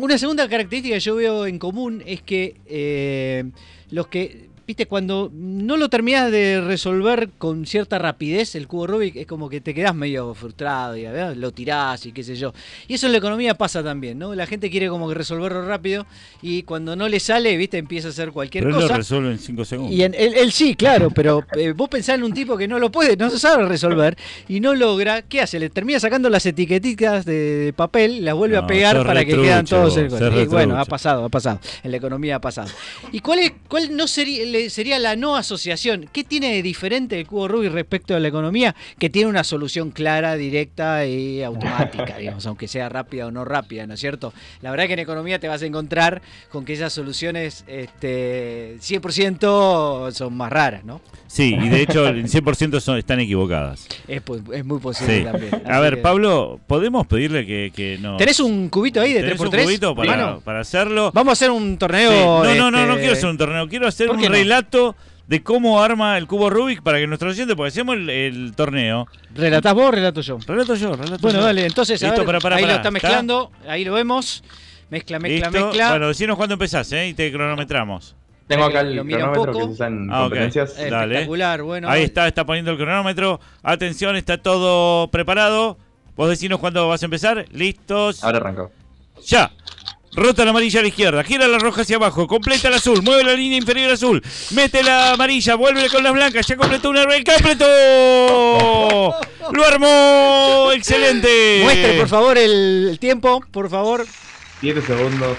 una segunda característica que yo veo en común es que eh, los que, viste, cuando no lo terminas de resolver con cierta rapidez, el cubo Rubik es como que te quedás medio frustrado y ¿verdad? lo tirás y qué sé yo. Y eso en la economía pasa también, ¿no? La gente quiere como que resolverlo rápido y cuando no le sale, viste, empieza a hacer cualquier Pero él lo cosa. resuelve en 5 segundos. Y en, él, él sí, claro, pero eh, vos pensás en un tipo que no lo puede, no se sabe resolver y no logra, ¿qué hace? Le termina sacando las etiquetitas de, de papel las vuelve No, a pegar para que quedan todos en y bueno, ha pasado, ha pasado. En la economía ha pasado. ¿Y cuál es, cuál no sería, le- sería la no asociación? ¿Qué tiene de diferente el cubo Rubik respecto a la economía? Que tiene una solución clara, directa y automática, digamos, aunque sea rápida o no rápida, ¿no es cierto? La verdad que en economía te vas a encontrar con que esas soluciones este, 100% son más raras, ¿no? Sí, y de hecho el 100% son, están equivocadas. Es, es muy posible Sí. también. A ver, que- Pablo, ¿podemos pedirle que, que no... ¿Tenés un cubito ahí de ¿Tenés 3x3? un cubito para, hacerlo? Vamos a hacer un torneo. Sí. No, no, no, no este, quiero hacer un torneo, quiero hacer ¿Por un no? Relato de cómo arma el cubo Rubik para que nuestro oyente, porque hacemos el, el torneo. ¿Relatás vos o relato yo? Relato yo, relato Bueno, yo. dale, entonces, a ver, ahí lo está mezclando, ahí lo vemos. Mezcla, mezcla, ¿Listo? mezcla. Bueno, decinos cuándo empezás, ¿eh? Y te cronometramos. Tengo acá el Lo mira un cronómetro poco. que se usa en Ah, competencias. Dale. Espectacular, bueno. Ahí está, está poniendo el cronómetro. Atención, está todo preparado. Vos decinos cuándo vas a empezar. Listos. Ahora arrancó. Ya. Rota la amarilla a la izquierda, gira la roja hacia abajo, completa el azul, mueve la línea inferior azul, mete la amarilla, vuelve con las blancas, ya completó una ¡el completó. Lo armó, excelente. Muestre, por favor, el, tiempo, por favor. 7 segundos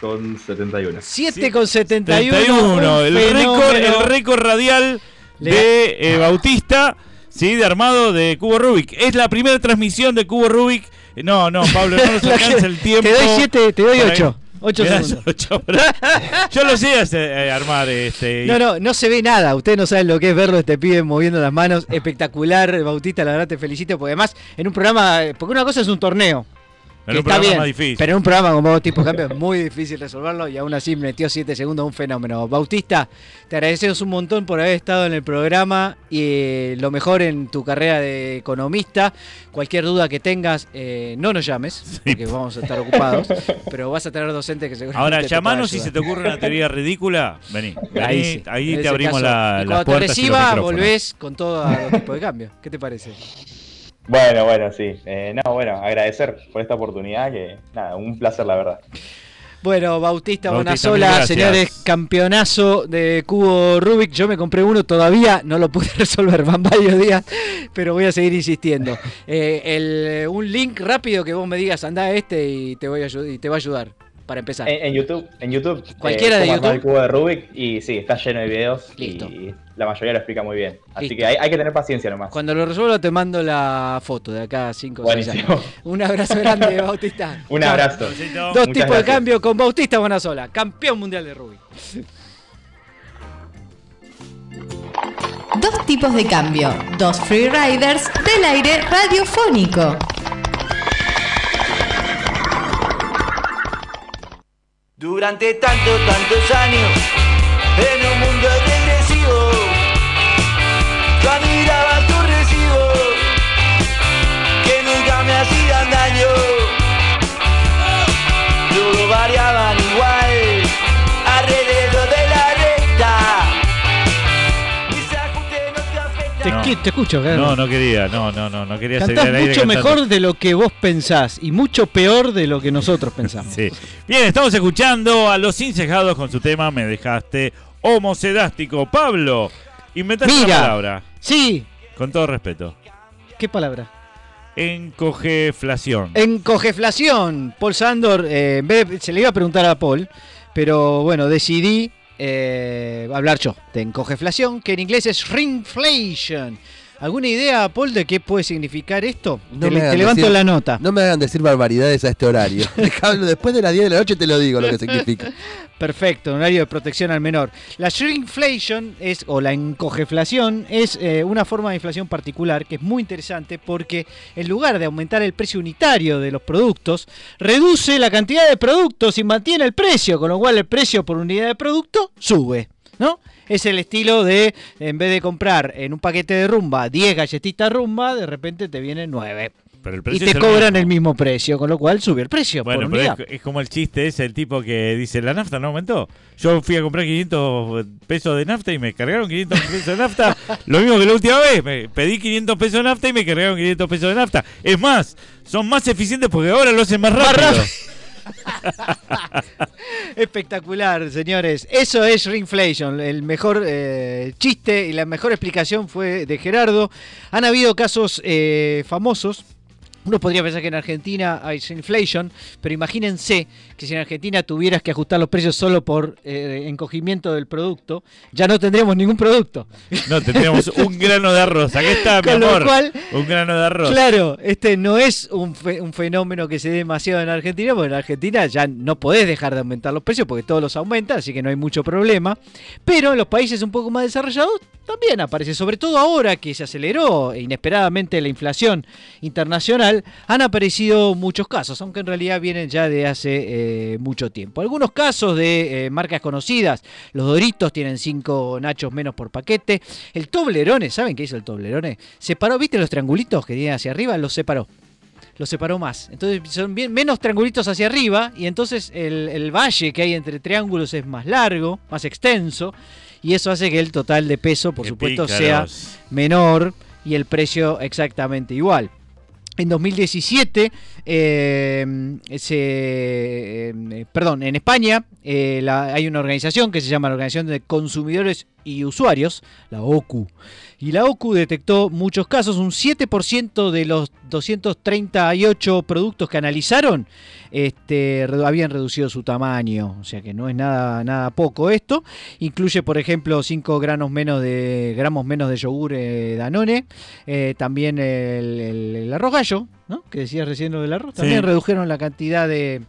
con 71. 7 con 71. 31, un el récord, el récord radial de eh, Bautista, sí, de armado de Cubo Rubik. Es la primera transmisión de Cubo Rubik. Eh, No, no, Pablo, no nos alcanza el tiempo. Te doy 7, te doy para- 8. 8 Me das segundos. Yo lo sé eh, armar este. y- No, no, no se ve nada. Ustedes no saben lo que es verlo este pibe moviendo las manos. Espectacular, Bautista, la verdad te felicito. Porque además, en un programa, porque una cosa es un torneo. Que un programa bien, difícil. Pero en un programa como vos, tipo cambio es muy difícil resolverlo y aún así metió 7 segundos, un fenómeno. Bautista, te agradecemos un montón por haber estado en el programa y eh, lo mejor en tu carrera de economista. Cualquier duda que tengas, eh, no nos llames, porque vamos a estar ocupados, pero vas a tener docentes que seguramente Ahora, llamanos si se te ocurre una teoría ridícula. Vení, vení, Ahí ahí, sí, te abrimos caso. la, Y las cuando te puertas. y los reciba, volvés con todo los tipos de cambio. ¿Qué te parece? Bueno, bueno, sí. Eh, no, bueno, agradecer por esta oportunidad que, nada, un placer, la verdad. Bueno, Bautista, Bautista, señores, campeonazo de cubo Rubik. Yo me compré uno todavía, no lo pude resolver, van varios días, pero voy a seguir insistiendo. Eh, el- un link rápido que vos me digas, anda a este y te, voy a, y te va a ayudar para empezar. En, en YouTube, en YouTube. Cualquiera de YouTube. el cubo de Rubik y sí, está lleno de videos Listo. y la mayoría lo explica muy bien. Así Listo. que hay, hay que tener paciencia nomás. Cuando lo resuelva te mando la foto de acá a 5 o 6 Buenísimo. años. Un abrazo grande, Bautista. Un Chao. abrazo. Dos Muchas tipos de cambio con Bautista Bonasola, campeón mundial de Rubik. Dos tipos de cambio, dos freeriders del aire radiofónico. Durante tantos, tantos años, en un mundo regresivo, yo admiraba tus recibos, que nunca me hacían daño. Luego variaban te No. te escucho, claro. No, no quería, no, no, no, no quería salir Cantás al aire mucho cantando. mejor de lo que vos pensás y mucho peor de lo que nosotros pensamos. Sí. Bien, estamos escuchando a los incejados con su tema Me dejaste homocedástico. Pablo, inventaste Mira. una palabra. Sí, Con todo respeto. ¿qué palabra? Encogeflación. Encogeflación. Paul Sandor, eh, en vez de- se le iba a preguntar a Paul, pero bueno, decidí eh, hablar yo de encogeflación, que en inglés es shrinkflation. ¿Alguna idea, Paul, de qué puede significar esto? No te le- levanto decir- la nota. No me hagan decir barbaridades a este horario. Después de las 10 de la noche te lo digo lo que significa. Perfecto, horario de protección al menor. La shrinkflation es, o la encogeflación es eh, una forma de inflación particular que es muy interesante porque en lugar de aumentar el precio unitario de los productos, reduce la cantidad de productos y mantiene el precio, con lo cual el precio por unidad de producto sube, ¿no? Es el estilo de, en vez de comprar en un paquete de rumba 10 galletitas rumba, de repente te vienen 9. Pero el Y te es el cobran mismo. el mismo precio, con lo cual sube el precio Bueno, por pero es, es como el chiste ese, el tipo que dice, la nafta no aumentó. Yo fui a comprar 500 pesos de nafta y me cargaron 500 pesos de nafta. Lo mismo que la última vez, me pedí 500 pesos de nafta y me cargaron 500 pesos de nafta. Es más, son más eficientes porque ahora lo hacen más Más rápido. Espectacular, señores. Eso es Ringflation. El mejor eh, chiste y la mejor explicación fue de Gerardo. Han habido casos eh, famosos. Uno podría pensar que en Argentina hay inflation, pero imagínense que si en Argentina tuvieras que ajustar los precios solo por eh, encogimiento del producto, ya no tendríamos ningún producto. No, tendríamos un grano de arroz. Aquí está, mi Con lo cual, un grano de arroz. Claro, este no es un, fe- un fenómeno que se dé demasiado en Argentina, porque en Argentina ya no podés dejar de aumentar los precios porque todos los aumentan, así que no hay mucho problema. Pero en los países un poco más desarrollados también aparece, sobre todo ahora que se aceleró inesperadamente la inflación internacional, han aparecido muchos casos, aunque en realidad vienen ya de hace eh, mucho tiempo. Algunos casos de eh, marcas conocidas, los Doritos tienen 5 nachos menos por paquete, el Toblerone, ¿saben qué hizo el Toblerone? Separó, ¿viste los triangulitos que tienen hacia arriba? Los separó. Los separó más. Entonces son menos triangulitos hacia arriba y entonces el valle que hay entre triángulos es más largo, más extenso y eso hace que el total de peso, por Qué supuesto, pícaros. sea menor y el precio exactamente igual. En 2017, eh, se, eh, perdón, en España eh, la- hay una organización que se llama la Organización de Consumidores y Usuarios, la OCU. Y la OCU detectó muchos casos, un 7% de los 238 productos que analizaron este, habían reducido su tamaño, o sea que no es nada, nada poco esto. Incluye, por ejemplo, 5 gramos menos de, gramos menos de yogur eh, Danone, eh, también el, el- el arroz gallo, ¿no? que decías recién lo del arroz, también Sí. redujeron la cantidad de,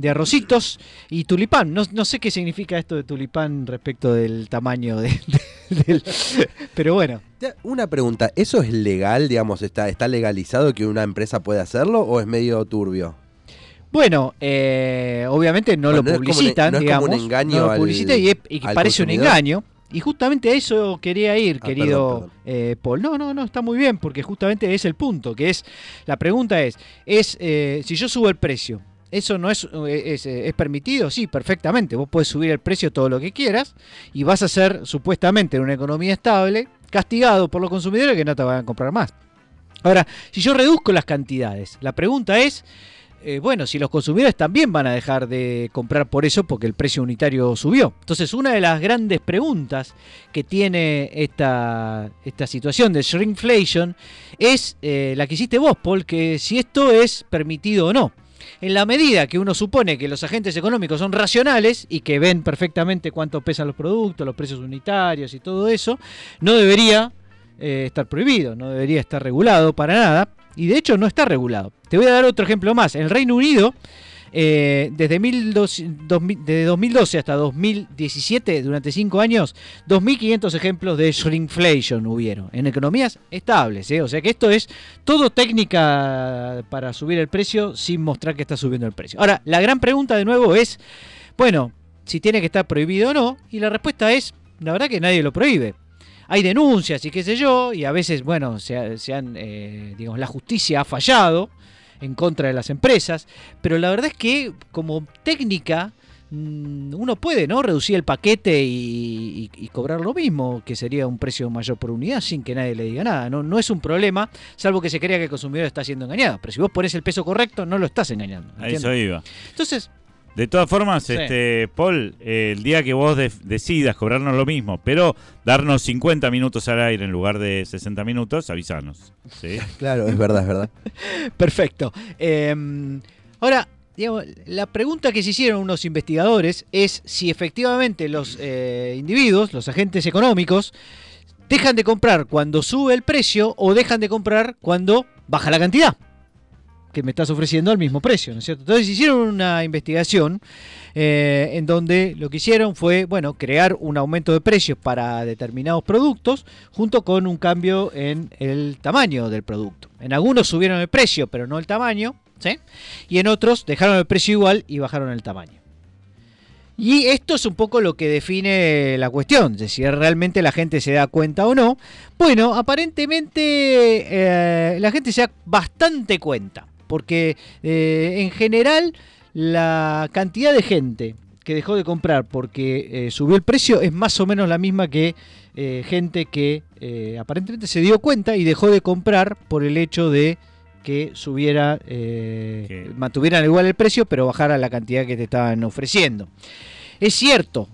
de arrocitos y tulipán. No, no sé qué significa esto de tulipán respecto del tamaño de, de- del... Pero bueno. Una pregunta, ¿eso es legal, digamos, está, está legalizado que una empresa pueda hacerlo o es medio turbio? Bueno, eh, obviamente no Bueno, lo no es como un- publicitan, no es como un digamos. engaño no lo al- publicitan y, es- parece un engaño. Y justamente a eso quería ir, Ah, querido perdón, eh, Paul. No, no, no, está muy bien, porque justamente es el punto, que es, la pregunta es, es eh, si yo subo el precio, ¿eso no es, eh, eh, es permitido? Sí, perfectamente. Vos podés subir el precio todo lo que quieras y vas a ser, supuestamente, en una economía estable, castigado por los consumidores que no te van a comprar más. Ahora, si yo reduzco las cantidades, la pregunta es, eh, bueno, si los consumidores también van a dejar de comprar por eso porque el precio unitario subió. Entonces, una de las grandes preguntas que tiene esta, esta situación de shrinkflation es la que hiciste vos, Paul, si esto es permitido o no. En la medida que uno supone que los agentes económicos son racionales y que ven perfectamente cuánto pesan los productos, los precios unitarios y todo eso, no debería eh, estar prohibido, no debería estar regulado para nada. Y de hecho no está regulado. Te voy a dar otro ejemplo más. En el Reino Unido, eh, desde, 1200 2000 desde 2012 hasta 2017, durante 5 años, 2.500 ejemplos de shrinkflation hubieron en economías estables. ¿eh? O sea que esto es todo técnica para subir el precio sin mostrar que está subiendo el precio. Ahora, la gran pregunta de nuevo es, bueno, si tiene que estar prohibido o no. Y la respuesta es, la verdad que nadie lo prohíbe hay denuncias y qué sé yo, y a veces, bueno, se, eh, digamos, la justicia ha fallado en contra de las empresas, pero la verdad es que como técnica mm, uno puede, ¿no? Reducir el paquete y, y- y cobrar lo mismo, que sería un precio mayor por unidad, sin que nadie le diga nada. No, no es un problema, salvo que se crea que el consumidor está siendo engañado. Pero si vos pones el peso correcto, no lo estás engañando. A eso ¿entiendes? iba. Entonces, De todas formas, Sí. este, Paul, eh, el día que vos decidas cobrarnos lo mismo, pero darnos 50 minutos al aire en lugar de 60 minutos, avisanos. ¿sí? Claro, es verdad, es verdad. Perfecto. Eh, ahora, digamos, la pregunta que se hicieron unos investigadores es si efectivamente los eh, individuos, los agentes económicos, dejan de comprar cuando sube el precio o dejan de comprar cuando baja la cantidad que me estás ofreciendo al mismo precio, ¿no es cierto? Entonces hicieron una investigación eh, en donde lo que hicieron fue, bueno, crear un aumento de precios para determinados productos junto con un cambio en el tamaño del producto. En algunos subieron el precio, pero no el tamaño, ¿sí? Y en otros dejaron el precio igual y bajaron el tamaño. Y esto es un poco lo que define la cuestión, de si realmente la gente se da cuenta o no. Bueno, aparentemente eh, la gente se da bastante cuenta, porque eh, en general la cantidad de gente que dejó de comprar porque eh, subió el precio es más o menos la misma que eh, gente que aparentemente se dio cuenta y dejó de comprar por el hecho de que subiera, mantuvieran igual el precio, pero bajara la cantidad que te estaban ofreciendo. Es cierto,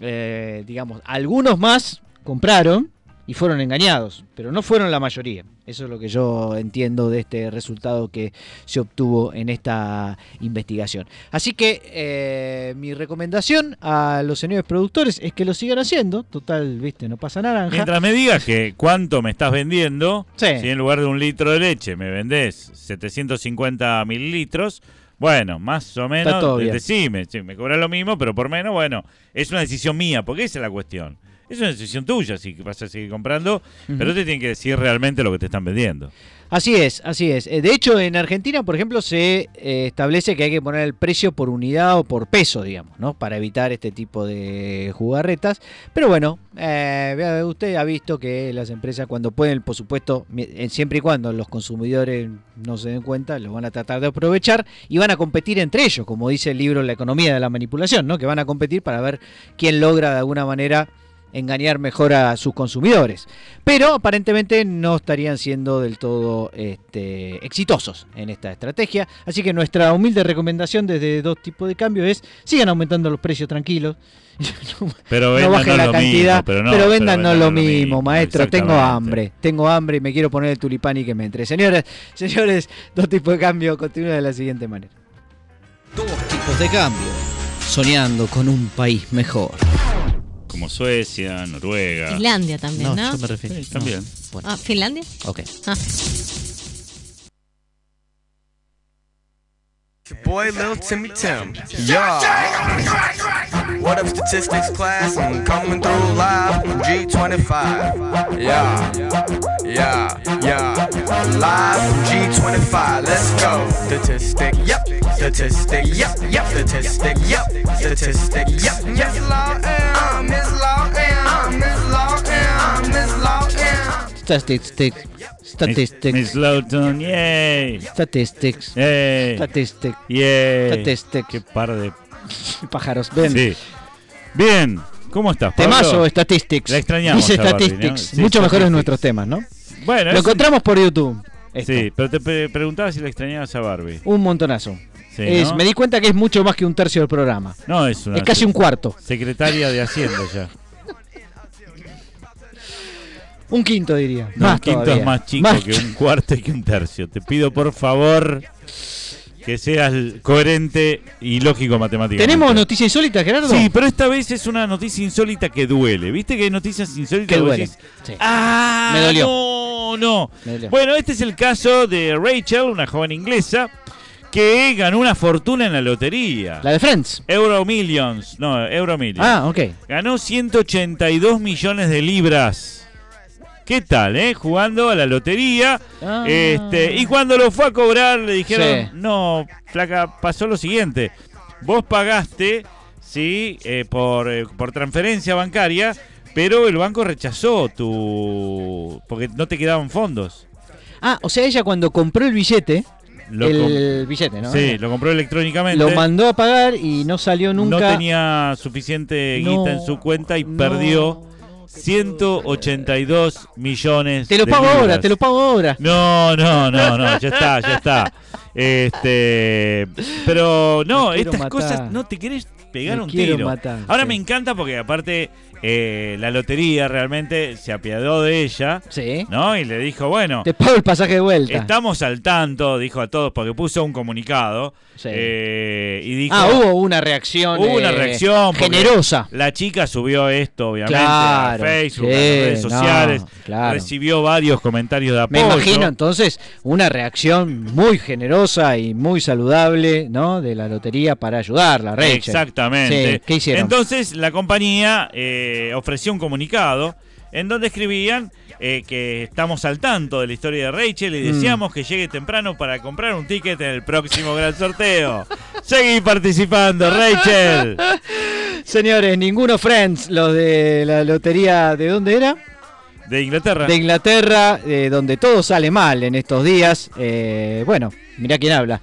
digamos, algunos más compraron y fueron engañados, pero no fueron la mayoría. Eso es lo que yo entiendo de este resultado que se obtuvo en esta investigación. Así que eh, mi recomendación a los señores productores es que lo sigan haciendo. Total, viste, no pasa naranja. Mientras me digas que cuánto me estás vendiendo, Sí. si en lugar de un litro de leche me vendés 750 mililitros, bueno, más o menos, decime, sí, me cobras lo mismo, pero por menos, bueno, es una decisión mía, porque esa es la cuestión. Es una decisión tuya, si vas a seguir comprando, pero te tienen que decir realmente lo que te están vendiendo. Así es, así es. Eh, De hecho, en Argentina, por ejemplo, se eh, establece que hay que poner el precio por unidad o por peso, digamos, ¿no? Para evitar este tipo de jugarretas. Pero bueno, eh, usted ha visto que las empresas cuando pueden, por supuesto, eh, siempre y cuando los consumidores no se den cuenta, lo van a tratar de aprovechar y van a competir entre ellos, como dice el libro La economía de la manipulación, ¿no? Que van a competir para ver quién logra de alguna manera engañar mejor a sus consumidores. Pero aparentemente no estarían siendo del todo este, exitosos en esta estrategia. Así que nuestra humilde recomendación desde dos tipos de cambio es sigan aumentando los precios tranquilos. Pero no bajen no la lo cantidad, mismo, pero no, pero vendan no vendan lo no lo mismo, mismo, maestro. Tengo hambre, tengo hambre y me quiero poner el tulipán y que me entre. Señores, señores, dos tipos de cambio continúa de la siguiente manera. Dos tipos de cambio. Soñando con un país mejor. Como Suecia, Noruega. Finlandia también, ¿no? yo me refiero. Sí, también. no, bueno, Ah, ¿Finlandia? ok. Ah. Boy, Lil Timmy Tim. Yeah. What up, statistics class? I'm coming through live from G25. Yeah. Yeah. Yeah. Live from G25. Let's go. Statistic. Yep. Statistic. Yep. Yep. Statistic. Yep. Statistic. Yep. Miss Statistics, statistics, Miss Lawton, yay. statistics, Yay. statistics, Yay. statistics. Qué par de. Pájaros, ven. Sí. Bien. ¿Cómo estás, Pablo? Temazo Statistics. La extrañamos. Dice a Barbie, ¿no? Statistics. Sí, Mucho mejores Statistics. nuestros temas, ¿no? Bueno, Lo un- encontramos por YouTube. esto. Sí, pero te pre- preguntaba si la extrañabas a Barbie. Un montonazo. Sí, Es- ¿no? Me di cuenta que es mucho más que un tercio del programa. No, es una. Es casi un cuarto. Secretaria de Hacienda ya. Un quinto, diría. No, más un quinto todavía. es más chico Más- que un cuarto y que un tercio. Te pido por favor que seas coherente y lógico matemáticamente. ¿Tenemos noticia insólita, Gerardo? Sí, pero esta vez es una noticia insólita que duele. ¿Viste que hay noticias insólitas Que vos duele. decís, Sí. Ah, Me dolió. No, no. Dolió. Bueno, este es el caso de Rachel, una joven inglesa que ganó una fortuna en la lotería. La de Friends. Euro Millions, no, Euro Millions. Ah, ok. Ganó 182 millones de libras. ¿Qué tal, eh? Jugando a la lotería. Ah. Este, y cuando lo fue a cobrar le dijeron, Sí. no, flaca, pasó lo siguiente. Vos pagaste, sí, eh, por, eh, por transferencia bancaria, pero el banco rechazó tu... porque no te quedaban fondos. Ah, o sea, ella cuando compró el billete, Lo el billete, ¿no? Sí, lo compró electrónicamente. Lo mandó a pagar y no salió nunca. No tenía suficiente No, guita en su cuenta y no. perdió 182 millones Te lo pago ahora, te lo pago ahora. No, no, no, no, ya está, ya está. Este, pero no, estas matar. cosas no te querés pegar Me un quiero tiro. matar, Ahora sí. me encanta porque aparte eh, la lotería realmente se apiadó de ella, Sí. ¿no? Y le dijo, bueno, Te pago el pasaje de vuelta. estamos al tanto, dijo a todos porque puso un comunicado Sí. eh, y dijo Ah, hubo una reacción. Hubo una eh, reacción generosa. La chica subió esto, obviamente, Claro, a Facebook, sí, a las redes no, sociales. claro. Recibió varios comentarios de Me apoyo. imagino entonces una reacción muy generosa y muy saludable, ¿no? De la lotería para ayudarla, Rachel. Exactamente. Sí, ¿Qué hicieron? Entonces la compañía eh, ofreció un comunicado en donde escribían eh, que estamos al tanto de la historia de Rachel y Mm. deseamos que llegue temprano para comprar un ticket en el próximo gran sorteo. Seguí participando, Rachel. Señores, ninguno Friends, los de la lotería, ¿de dónde era? De Inglaterra. De Inglaterra, eh, donde todo sale mal en estos días. Eh, bueno, mirá quién habla.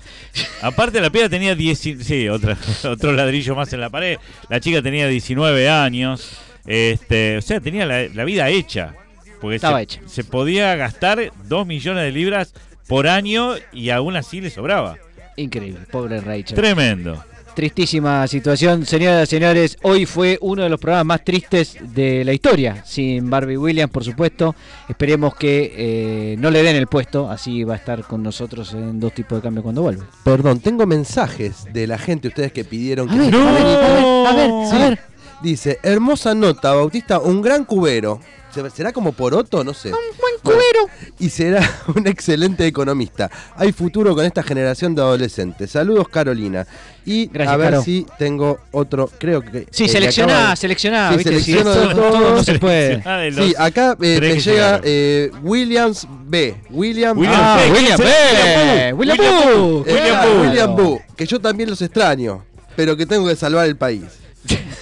Aparte la piba tenía 10, sí, otra, otro ladrillo más en la pared. La chica tenía 19 años. Este, o sea, tenía la, la vida hecha. Porque Estaba se, hecha. se podía gastar 2 millones de libras por año y aún así le sobraba. Increíble, pobre Rachel. Tremendo. Tristísima situación, señoras y señores. Hoy fue uno de los programas más tristes de la historia, sin Barbie Williams, por supuesto. Esperemos que eh, no le den el puesto, así va a estar con nosotros en dos tipos de cambio cuando vuelva. Perdón, tengo mensajes de la gente, ustedes que pidieron A que ver, se a ver, a ver, a ver, Sí. a ver. Dice, hermosa nota, Bautista, un gran cubero. ¿Se- ¿Será como poroto? No sé. buen cubero. Y será un excelente economista. Hay futuro con esta generación de adolescentes. Saludos, Carolina. Y Gracias, a ver Caro. si tengo otro, creo que... Sí, eh, seleccioná, acaba seleccioná, Sí, ¿viste? Selecciono de todo no se puede. Ah, Sí, acá eh, me llega eh, Williams B. William, William Ah, B. William. B. William Boo. Eh, William ah, Boo. William Boo, que yo también los extraño, pero que tengo que salvar el país.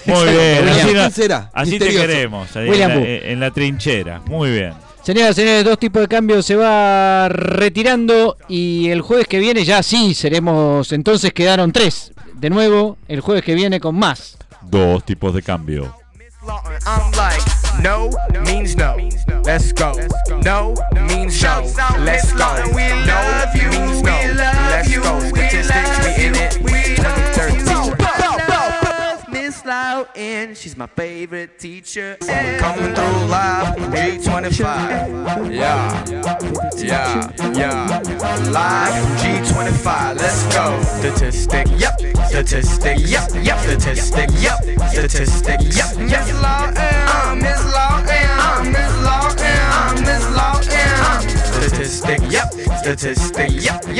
Muy bien. Así, así te queremos. ahí William en, la, en la trinchera. Muy bien. Señoras y señores, dos tipos de cambio se va retirando y el jueves que viene ya sí seremos, entonces quedaron tres. De nuevo, el jueves que viene con más. Dos tipos de cambio. I'm like, No means no. Let's go. No means no. Let's go. No means no. Let's go. Statistics, we in it. Miss Loudon, she's my favorite teacher. Coming through live, G25. Yeah, yeah, yeah. Live G25, let's go. Statistic, yep. Statistic, yep, yep. Statistic, yep. Statistic, yep, yep. Miss Loudon, Miss Loudon, Miss Loudon, Miss Loudon. Statistic, yep. Statistic, yep.